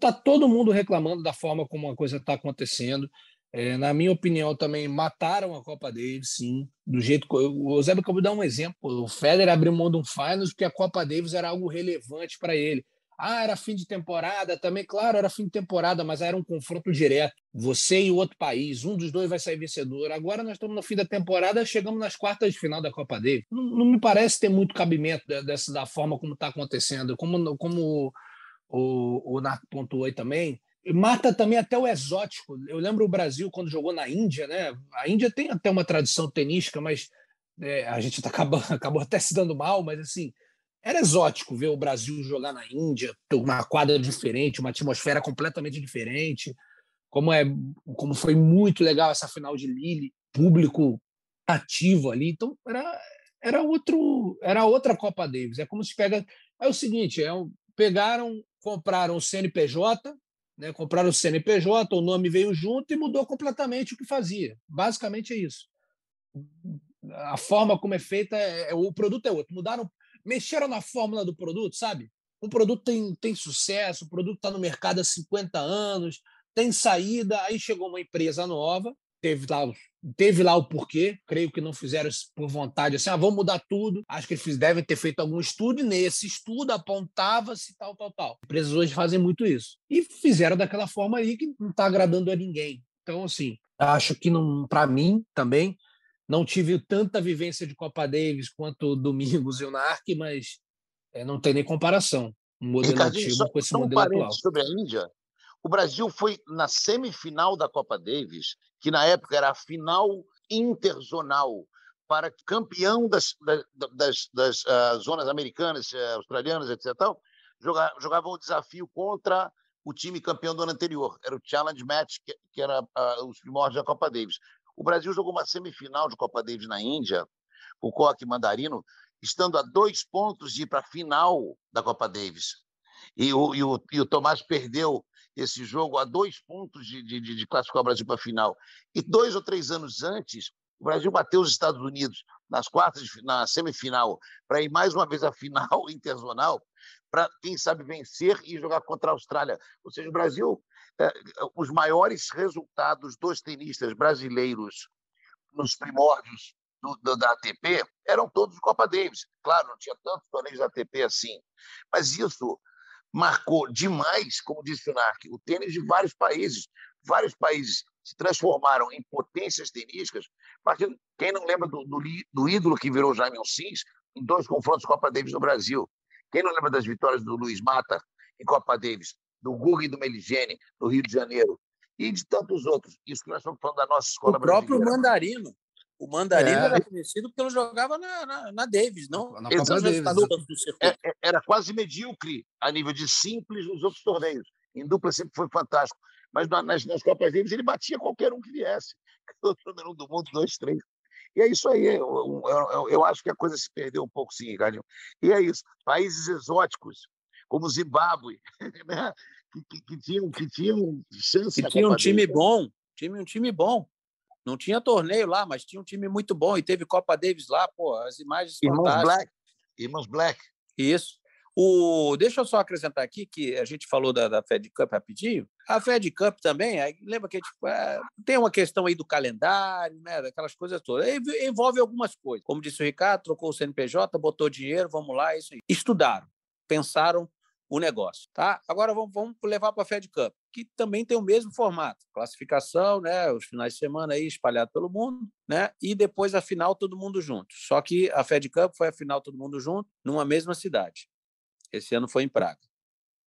tá todo mundo reclamando da forma como a coisa está acontecendo. É, na minha opinião, também mataram a Copa Davis, sim. Do jeito que. O Zé acabou de dar um exemplo. O Federer abriu mão de um finals porque a Copa Davis era algo relevante para ele. Ah, era fim de temporada também, claro, era fim de temporada, mas era um confronto direto. Você e o outro país, um dos dois vai sair vencedor. Agora nós estamos no fim da temporada, chegamos nas quartas de final da Copa Davis. Não, não me parece ter muito cabimento dessa da forma como está acontecendo. Como, como o, o Narco pontuou aí também, mata também até o exótico. Eu lembro o Brasil quando jogou na Índia, né? A Índia tem até uma tradição tenística, mas é, a gente tá acabou, <laughs> acabou até se dando mal, mas assim, era exótico ver o Brasil jogar na Índia, uma quadra diferente, uma atmosfera completamente diferente. Como é, como foi muito legal essa final de Lille, público ativo ali. Então era era outro, era outra Copa Davis. É como se pega, é o seguinte, é, pegaram, compraram o CNPJ, né? Compraram o CNPJ, o nome veio junto e mudou completamente o que fazia. Basicamente é isso. A forma como é feita, é, é, o produto é outro. Mudaram, mexeram na fórmula do produto, sabe? O produto tem, tem sucesso, o produto está no mercado há 50 anos, tem saída, aí chegou uma empresa nova, teve lá Teve lá o porquê, creio que não fizeram por vontade, assim, ah, vamos mudar tudo. Acho que eles devem ter feito algum estudo, e nesse estudo apontava-se tal, tal, tal. Empresas hoje fazem muito isso. E fizeram daquela forma aí que não está agradando a ninguém. Então, assim, acho que para mim também, não tive tanta vivência de Copa Davis quanto o Domingos e o Narc, mas é, não tem nem comparação. Um modelo antigo só, com esse modelo um atual. Sobre a Índia, o Brasil foi na semifinal da Copa Davis, que na época era a final interzonal para campeão das, das, das uh, zonas americanas, uh, australianas, etc. Jogava, jogava o desafio contra o time campeão do ano anterior. Era o Challenge Match, que, que era uh, os primórdios da Copa Davis. O Brasil jogou uma semifinal de Copa Davis na Índia, o Coque Mandarino, estando a dois pontos de ir para a final da Copa Davis. E o, e o, e o Tomás perdeu esse jogo a dois pontos de, de, de classificar o Brasil para a final. E dois ou três anos antes, o Brasil bateu os Estados Unidos nas quartas, na semifinal, para ir mais uma vez à <laughs> final interzonal, para, quem sabe, vencer e jogar contra a Austrália. Ou seja, o Brasil, é, os maiores resultados dos tenistas brasileiros nos primórdios do, do, da ATP eram todos Copa Davis. Claro, não tinha tantos torneios da ATP assim, mas isso marcou demais, como disse o Narc, o tênis de vários países. Vários países se transformaram em potências tenísticas. Quem não lembra do, do, do ídolo que virou Jaime Onsins em dois confrontos Copa Davis no Brasil? Quem não lembra das vitórias do Luiz Mata em Copa Davis, do Guga e do Meligene no Rio de Janeiro e de tantos outros? Isso que nós estamos falando da nossa escola o brasileira. O próprio Mandarino. O Mandarino é. era conhecido porque ele jogava na, na, na Davis, não? Na Copa Davis. É, é, era quase medíocre a nível de simples nos outros torneios. Em dupla sempre foi fantástico. Mas nas, nas Copas Davis ele batia qualquer um que viesse. O número um do mundo, dois, três. E é isso aí. Eu, eu, eu, acho que a coisa se perdeu um pouco, sim, Ricardinho. E é isso. Países exóticos, como Zimbábue, <laughs> né? que, que, que, tinham, que tinham chance. Que tinha um time bom. Time, um time bom. Não tinha torneio lá, mas tinha um time muito bom e teve Copa Davis lá, pô, as imagens Irmãos fantásticas. Black. Irmãos Black. Isso. O, deixa eu só acrescentar aqui que a gente falou da, da Fed Cup rapidinho. A Fed Cup também, aí, lembra que tipo, é, tem uma questão aí do calendário, né, daquelas coisas todas. Envolve algumas coisas. Como disse o Ricardo, trocou o CNPJ, botou dinheiro, vamos lá, isso aí. Estudaram, pensaram o negócio, tá? Agora vamos, vamos levar para a Fed Cup, que também tem o mesmo formato, classificação, né? Os finais de semana aí espalhado pelo mundo, né? E depois a final todo mundo junto. Só que a Fed Cup foi a final todo mundo junto numa mesma cidade. Esse ano foi em Praga.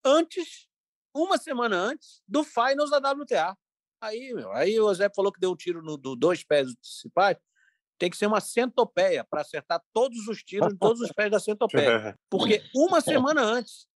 Antes, uma semana antes do Finals da WTA. Aí, meu, aí o Zé falou que deu um tiro no do dois pés principais. Tem que ser uma centopeia para acertar todos os tiros todos os pés da centopeia. <laughs> Porque uma semana antes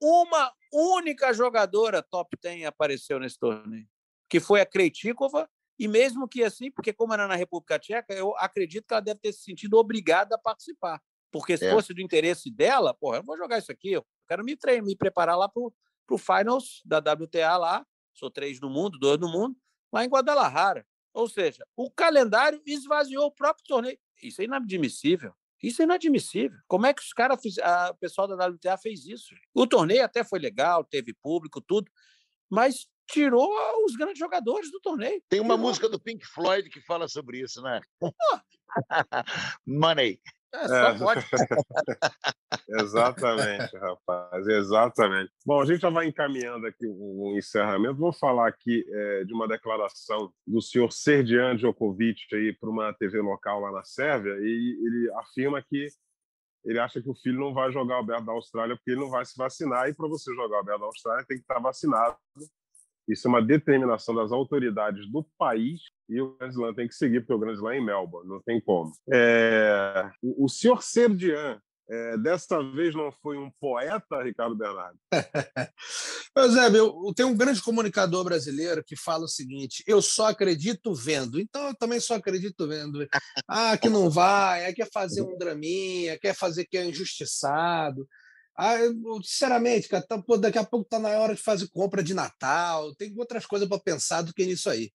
uma única jogadora top 10 apareceu nesse torneio, que foi a Krejcikova, e mesmo que assim, porque como era na República Tcheca, eu acredito que ela deve ter se sentido obrigada a participar. Porque se é. fosse do interesse dela, porra, eu vou jogar isso aqui, eu quero me treinar, me preparar lá para o Finals da WTA lá, sou três no mundo, dois no mundo, lá em Guadalajara. Ou seja, o calendário esvaziou o próprio torneio. Isso é inadmissível. Isso é inadmissível. Como é que os caras, o pessoal da WTA fez isso? O torneio até foi legal, teve público, tudo, mas tirou os grandes jogadores do torneio. Tem uma tirou. música do Pink Floyd que fala sobre isso, né? <laughs> Money. É, só é. pode. <laughs> exatamente, rapaz, exatamente. Bom, a gente já vai encaminhando aqui o, o encerramento. Vou falar aqui é, de uma declaração do senhor Serdian Djokovic para uma TV local lá na Sérvia, e ele afirma que ele acha que o filho não vai jogar o Aberto da Austrália porque ele não vai se vacinar, e para você jogar o Aberto da Austrália tem que estar vacinado. Isso é uma determinação das autoridades do país e o Grand Slam tem que seguir, porque o Grand Slam é em Melbourne, não tem como. É... O, o senhor Serdian, é, desta vez não foi um poeta, Ricardo Bernardo? <laughs> Eusébio, eu tenho um grande comunicador brasileiro que fala o seguinte: eu só acredito vendo. Então eu também só acredito vendo. Ah, que não vai, quer fazer um draminha, quer fazer que é injustiçado. Ah, eu, sinceramente, cara, tá, pô, daqui a pouco está na hora de fazer compra de Natal, tem outras coisas para pensar do que nisso aí.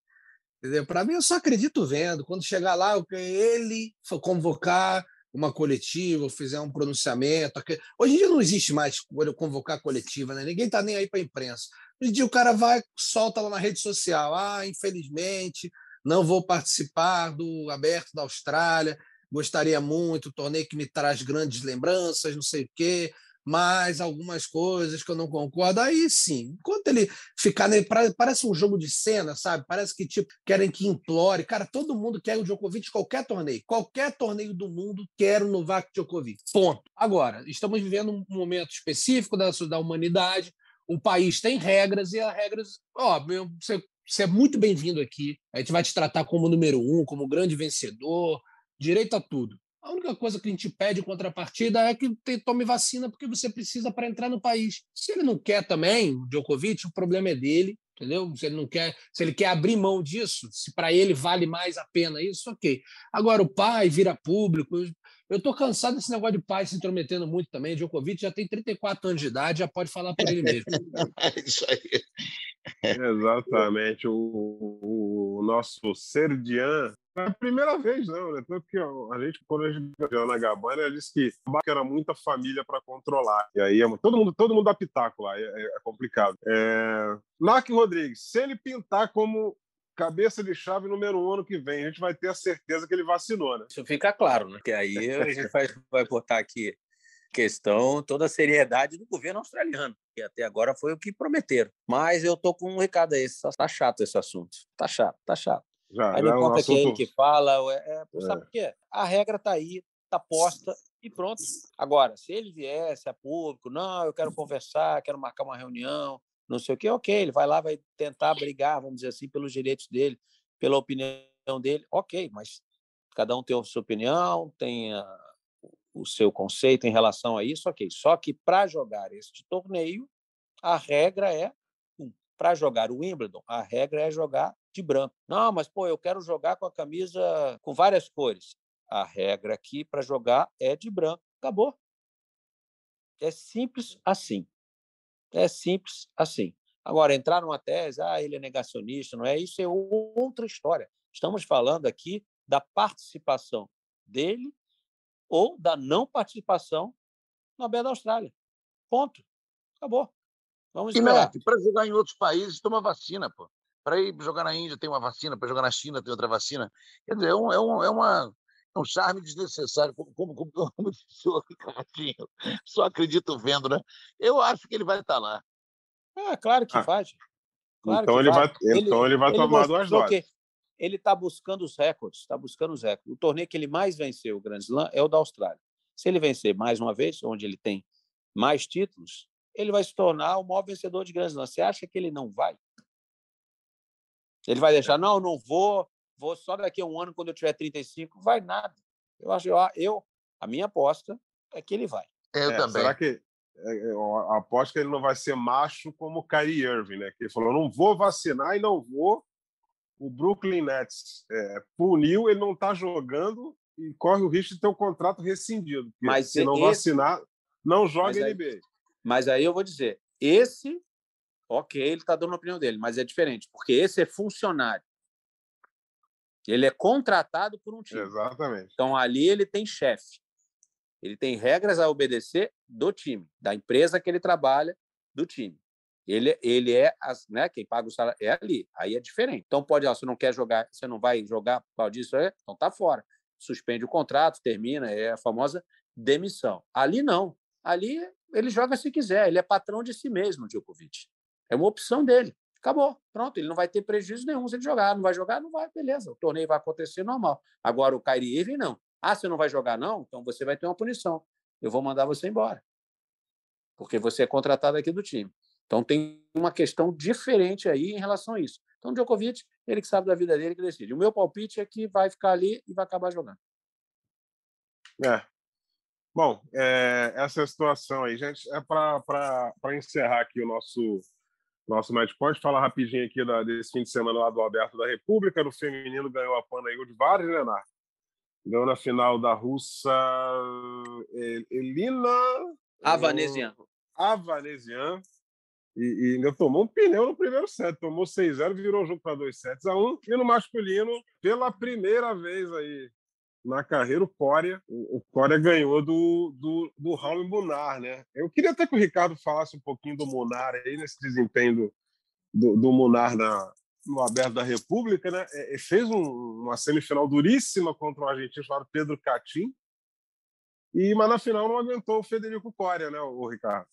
Entendeu? Para mim, eu só acredito vendo. Quando chegar lá, ele for convocar uma coletiva, fizer um pronunciamento. Hoje em dia não existe mais convocar coletiva, né? ninguém está nem aí para a imprensa. Hoje em dia o cara vai, solta lá na rede social: ah, infelizmente, não vou participar do Aberto da Austrália, gostaria muito, torneio que me traz grandes lembranças, não sei o quê mas algumas coisas que eu não concordo, aí sim. Enquanto ele ficar. Parece um jogo de cena, sabe? Parece que tipo, querem que implore. Cara, todo mundo quer o Djokovic qualquer torneio. Qualquer torneio do mundo quer o Novak Djokovic. Ponto. Agora, estamos vivendo um momento específico da, da humanidade. O país tem regras e as regras. Ó, você, você é muito bem-vindo aqui. A gente vai te tratar como número um, como grande vencedor, direito a tudo. A única coisa que a gente pede em contrapartida é que tome vacina porque você precisa para entrar no país. Se ele não quer também, o Djokovic, o problema é dele, entendeu? Se ele não quer, se ele quer abrir mão disso, se para ele vale mais a pena isso, ok. Agora o pai vira público. Eu estou cansado desse negócio de pai se intrometendo muito também. O Djokovic já tem 34 anos de idade, já pode falar por ele mesmo. é <laughs> isso aí. Exatamente. O, o nosso Serdian é a primeira vez, não, né? Tanto que a gente, quando a gente viajou na Gabana, ela disse que era muita família para controlar. E aí, é todo mundo, todo mundo dá pitaco lá, é, é complicado. É... Rodrigues, se ele pintar como cabeça de chave número um ano que vem, a gente vai ter a certeza que ele vacinou, né? Isso fica claro, né? Que aí a gente vai, vai botar aqui questão, toda a seriedade do governo australiano, que até agora foi o que prometeram. Mas eu tô com um recado aí, tá chato esse assunto. Tá chato, tá chato. Já, aí não conta assunto... que é ele que fala, é, é, é. sabe por quê? A regra tá aí, tá posta e pronto. Agora, se ele viesse a público, não, eu quero conversar, quero marcar uma reunião, não sei o quê, ok, ele vai lá, vai tentar brigar, vamos dizer assim, pelos direitos dele, pela opinião dele, ok, mas cada um tem a sua opinião, tem a, o seu conceito em relação a isso, ok. Só que para jogar este torneio, a regra é um, para jogar o Wimbledon, a regra é jogar de branco. Não, mas pô, eu quero jogar com a camisa com várias cores. A regra aqui para jogar é de branco. Acabou. É simples assim. É simples assim. Agora, entrar numa tese, ah, ele é negacionista, não é? Isso é outra história. Estamos falando aqui da participação dele ou da não participação na B da Austrália. Ponto. Acabou. Vamos esperar. para jogar em outros países, toma vacina, pô. Para ir jogar na Índia tem uma vacina, para jogar na China tem outra vacina. Quer dizer, é, um, é, um, é uma É um charme desnecessário, como, como, como, <laughs> como disse o Ricardinho. Só acredito vendo, né? Eu acho que ele vai estar lá. É, claro que ah, vai. Claro então, que ele vai. vai ele, então ele vai ele tomar duas doses. Ele está buscando os recordes, está buscando os recordes. O torneio que ele mais venceu, o Grand Slam, é o da Austrália. Se ele vencer mais uma vez, onde ele tem mais títulos, ele vai se tornar o maior vencedor de Grand Slam. Você acha que ele não vai? Ele vai deixar, não, não vou, vou só daqui a um ano, quando eu tiver 35. Vai nada. Eu acho, eu, a minha aposta é que ele vai. Eu é, também. Será que é, é, aposto que ele não vai ser macho como o Kyrie Irving, né? Que ele falou: não vou vacinar e não vou. O Brooklyn Nets é, puniu, ele não está jogando e corre o risco de ter o um contrato rescindido. Mas se não esse... vacinar, não joga mas NBA. mas aí eu vou dizer: esse, ok, ele está dando a opinião dele, mas é diferente, porque esse é funcionário. Ele é contratado por um time. Exatamente. Então ali ele tem chefe. Ele tem regras a obedecer do time, da empresa que ele trabalha, do time. Ele, ele é, as, né, quem paga o salário é ali. Aí é diferente. Então pode, ó, você não quer jogar, você não vai jogar por causa disso, é, então tá fora. Suspende o contrato, termina, é a famosa demissão. Ali não. Ali ele joga se quiser, ele é patrão de si mesmo, Djokovic. É uma opção dele. Acabou, pronto, ele não vai ter prejuízo nenhum se ele jogar. Não vai jogar, não vai, beleza. O torneio vai acontecer normal. Agora o Kyrie Irving não. Ah, você não vai jogar não? Então você vai ter uma punição. Eu vou mandar você embora. Porque você é contratado aqui do time. Então tem uma questão diferente aí em relação a isso. Então Djokovic, ele que sabe da vida dele que decide. O meu palpite é que vai ficar ali e vai acabar jogando. É. Bom, é, essa é a situação aí, gente. É para encerrar aqui o nosso nosso match point, falar rapidinho aqui da, desse fim de semana lá do Alberto da República. No feminino ganhou a Pana Igor de Vares, Leonardo. Ganhou na final da russa Elina Avanesian. Avanesian. E, e ainda tomou um pneu no primeiro set. Tomou 6-0, virou o jogo para 2 sets a 1. E no masculino, pela primeira vez aí na carreira, o Coreia. O, Coreia ganhou do, do, do Raul Munar, né? Eu queria até que o Ricardo falasse um pouquinho do Munar aí, nesse desempenho do, do, do Munar na, no Aberto da República, né? É, fez um, uma semifinal duríssima contra um argentino chamado Pedro Catim, e, mas na final não aguentou o Federico Coria, né, o Ricardo?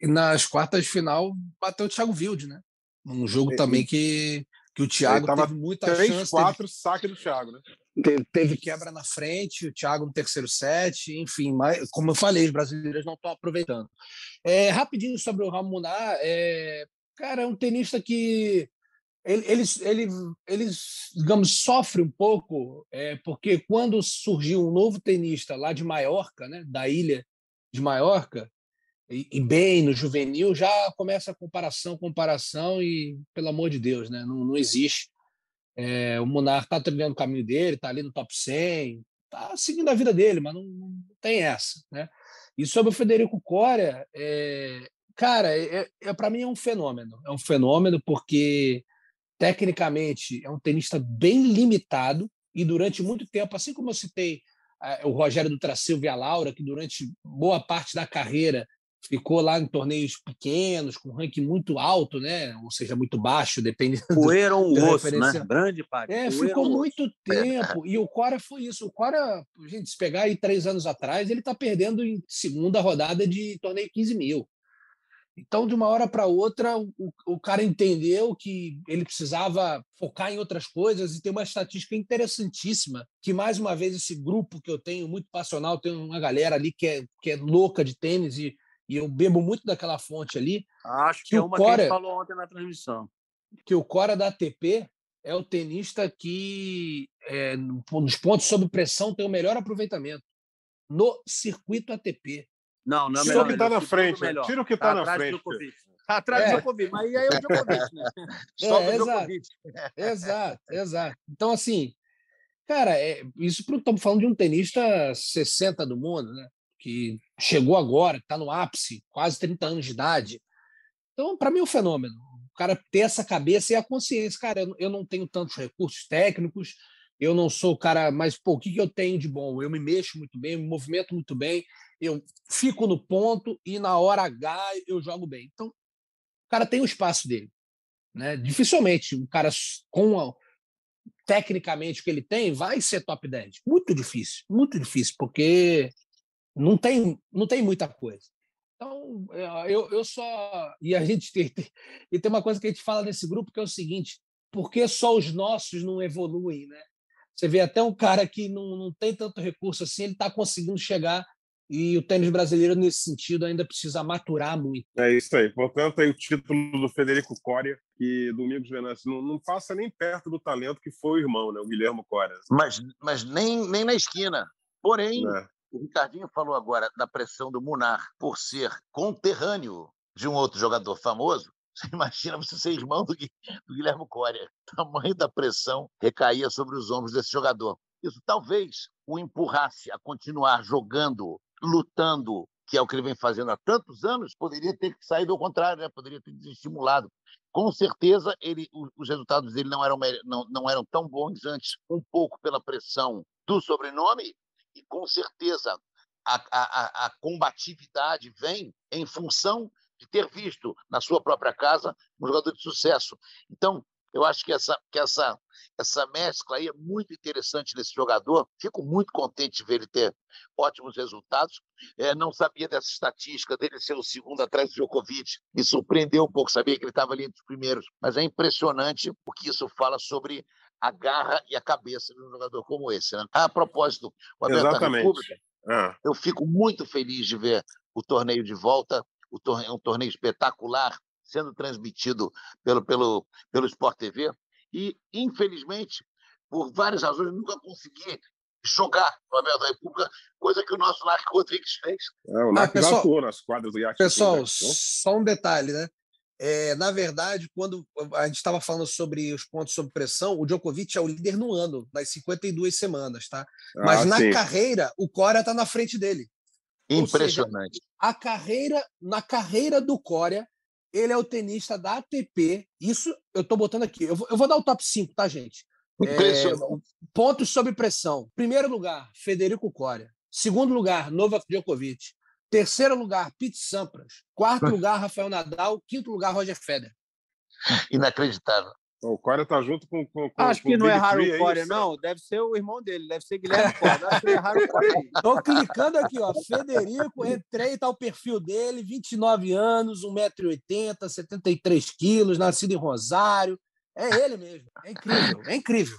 E nas quartas de final bateu o Thiago Wilde, né? Um jogo e, também que, que o Thiago teve muita 3, chance. 4 teve, saque do Thiago, né? Teve, teve, quebra na frente, o Thiago no terceiro set, enfim, mas, como eu falei, os brasileiros não estão aproveitando. É, rapidinho sobre o Ramonar, é, cara, é um tenista que eles, eles, eles, digamos, sofrem um pouco, é, porque quando surgiu um novo tenista lá de Maiorca, né, da ilha de Maiorca, e, bem no juvenil, já começa a comparação, comparação, e pelo amor de Deus, né, não, não existe. É, o Munar está trilhando o caminho dele, está ali no top 100, está seguindo a vida dele, mas não, não, tem essa. Né? E sobre o Federico Coria, é, cara, é, é para mim é um fenômeno. É um fenômeno porque Tecnicamente, é um tenista bem limitado e durante muito tempo, assim como eu citei o Rogério do Tracilvo e a Laura, que durante boa parte da carreira ficou lá em torneios pequenos, com ranking muito alto, né? ou seja, muito baixo, <laughs> dependendo. Poeram um osso, né? Grande parte. É, ficou muito tempo. E o Cora foi isso. O Cora, gente, se pegar aí três anos atrás, ele está perdendo em segunda rodada de torneio 15 mil. Então, de uma hora para outra, o, o cara entendeu que ele precisava focar em outras coisas e tem uma estatística interessantíssima, que mais uma vez esse grupo que eu tenho, muito passional, tem uma galera ali que é, que é louca de tênis e, e eu bebo muito daquela fonte ali. Acho que, que é uma Cora, que falou ontem na transmissão. Que o Cora da ATP é o tenista que, é, nos pontos sob pressão, tem o melhor aproveitamento no circuito ATP. Não, não é Tira o que está na frente. Tira o que está tá na frente. Está atrás é. do Djokovic, mas aí é o Djokovic, né? Só <laughs> é, o Djokovic. Exato, exato. Então, assim, cara, é, isso estamos falando de um tenista 60 do mundo, né? Que chegou agora, está no ápice, quase 30 anos de idade. Então, para mim, é um fenômeno. O cara ter essa cabeça e a consciência. Cara, eu, eu não tenho tantos recursos técnicos, eu não sou o cara, mas pô, o que, que eu tenho de bom? Eu me mexo muito bem, me movimento muito bem, eu fico no ponto e na hora H eu jogo bem. Então, o cara tem o espaço dele. Né? Dificilmente um cara com tecnicamente o que ele tem, vai ser top 10. Muito difícil, muito difícil, porque não tem, não tem muita coisa. Então, eu, eu só. E a gente tem, e tem uma coisa que a gente fala nesse grupo que é o seguinte: por que só os nossos não evoluem, né? Você vê até um cara que não, não tem tanto recurso assim, ele está conseguindo chegar e o tênis brasileiro, nesse sentido, ainda precisa maturar muito. É isso aí. Portanto, aí o título do Federico Coria, que Domingos Venâncio não, não passa nem perto do talento que foi o irmão, né? o Guilherme Coria. Mas, mas nem, nem na esquina. Porém, é. O Ricardinho falou agora da pressão do Munar por ser conterrâneo de um outro jogador famoso. <laughs> Você imagina você ser irmão do, do Guilherme Coria. O tamanho da pressão recaía sobre os ombros desse jogador. Isso talvez o empurrasse a continuar jogando lutando, que é o que ele vem fazendo há tantos anos, poderia ter saído ao contrário, né? poderia ter desestimulado. Com certeza, ele, os resultados dele não eram, não, não eram tão bons antes, um pouco pela pressão do sobrenome, e com certeza a, a, a combatividade vem em função de ter visto na sua própria casa um jogador de sucesso. Então, eu acho que essa, que essa, essa mescla aí é muito interessante nesse jogador. Fico muito contente de ver ele ter ótimos resultados. É, não sabia dessa estatística dele ser o segundo atrás do Djokovic. Me surpreendeu um pouco, sabia que ele estava ali entre os primeiros. Mas é impressionante o que isso fala sobre a garra e a cabeça de um jogador como esse. Né? A propósito, o Aberta República, ah. eu fico muito feliz de ver o torneio de volta. O torneio, é um torneio espetacular, sendo transmitido pelo, pelo, pelo Sport TV. E, infelizmente, por várias razões, eu nunca consegui jogar no Abel da República, coisa que o nosso Narco Rodrigues fez. É, o Narco ah, pessoal, atuou nas quadras do Yacht. Pessoal, né? só um detalhe, né? É, na verdade, quando a gente estava falando sobre os pontos sob pressão, o Djokovic é o líder no ano, nas 52 semanas, tá? Mas ah, na sim. carreira, o Córea está na frente dele. Impressionante. Seja, a carreira, na carreira do Córea, ele é o tenista da ATP. Isso eu estou botando aqui. Eu vou, eu vou, dar o top 5, tá, gente? É, pontos sob pressão. Primeiro lugar, Federico Coria. Segundo lugar, Novak Djokovic. Terceiro lugar, Pete Sampras. Quarto lugar, Rafael Nadal. Quinto lugar, Roger Federer. <laughs> Inacreditável. O Coria tá junto com. com, com acho que não é raro o Coria, não. Deve ser o irmão dele, deve ser Guilherme Coria. Acho que é raro o Coria. Tô clicando aqui, ó. Federico, entrei, tá o perfil dele, 29 anos, 1,80m, 73 quilos, nascido em Rosário. É ele mesmo. É incrível, é incrível.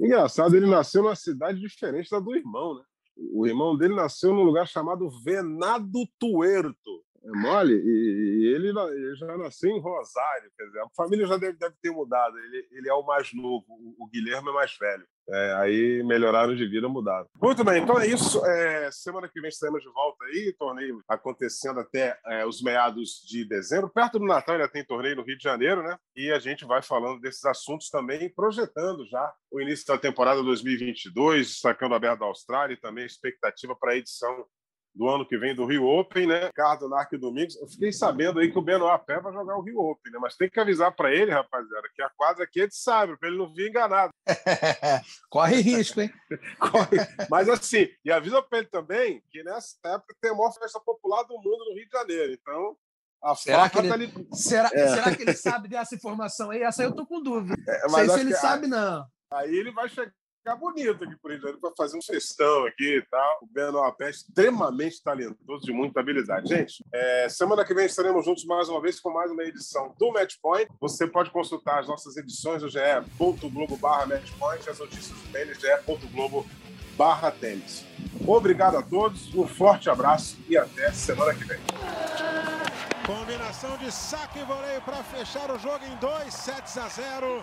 Engraçado, ele nasceu numa cidade diferente da do irmão, né? O irmão dele nasceu num lugar chamado Venado Tuerto. É mole? E, e ele, ele, já nasceu em Rosário, quer dizer, a família já deve, deve ter mudado. Ele, ele é o mais novo, o, Guilherme é mais velho. É, aí melhoraram de vida, mudaram. Muito bem, então é isso. É, semana que vem estaremos de volta aí, torneio acontecendo até é, os meados de dezembro. Perto do Natal ainda tem torneio no Rio de Janeiro, né? E a gente vai falando desses assuntos também, projetando já o início da temporada 2022, destacando a Aberta da Austrália e também a expectativa para a edição do ano que vem do Rio Open, né? Ricardo Narque Domingos. Eu fiquei sabendo aí que o Benoit Pé vai jogar o Rio Open, né? Mas tem que avisar para ele, rapaziada, que a quadra aqui é de sabe, para ele não vir enganado. <laughs> Corre risco, hein? <laughs> Corre. Mas assim, e avisa para ele também que nessa época tem a maior festa popular do mundo no Rio de Janeiro. Então, a será que, ele, tá ali... será, é. será que ele sabe dessa informação aí? Essa aí eu tô com dúvida. É, mas Sei se ele sabe, não. Aí ele vai chegar ficar bonito aqui por Rio para fazer um festão aqui e tal. O Benoit Pé extremamente talentoso, de muita habilidade. Gente, é, semana que vem estaremos juntos mais uma vez com mais uma edição do Match Point. Você pode consultar as nossas edições do ge.globo barra Matchpoint as notícias do tênis barra tênis. Obrigado a todos, um forte abraço e até semana que vem. Combinação de saque e voleio para fechar o jogo em 2 sets a 0.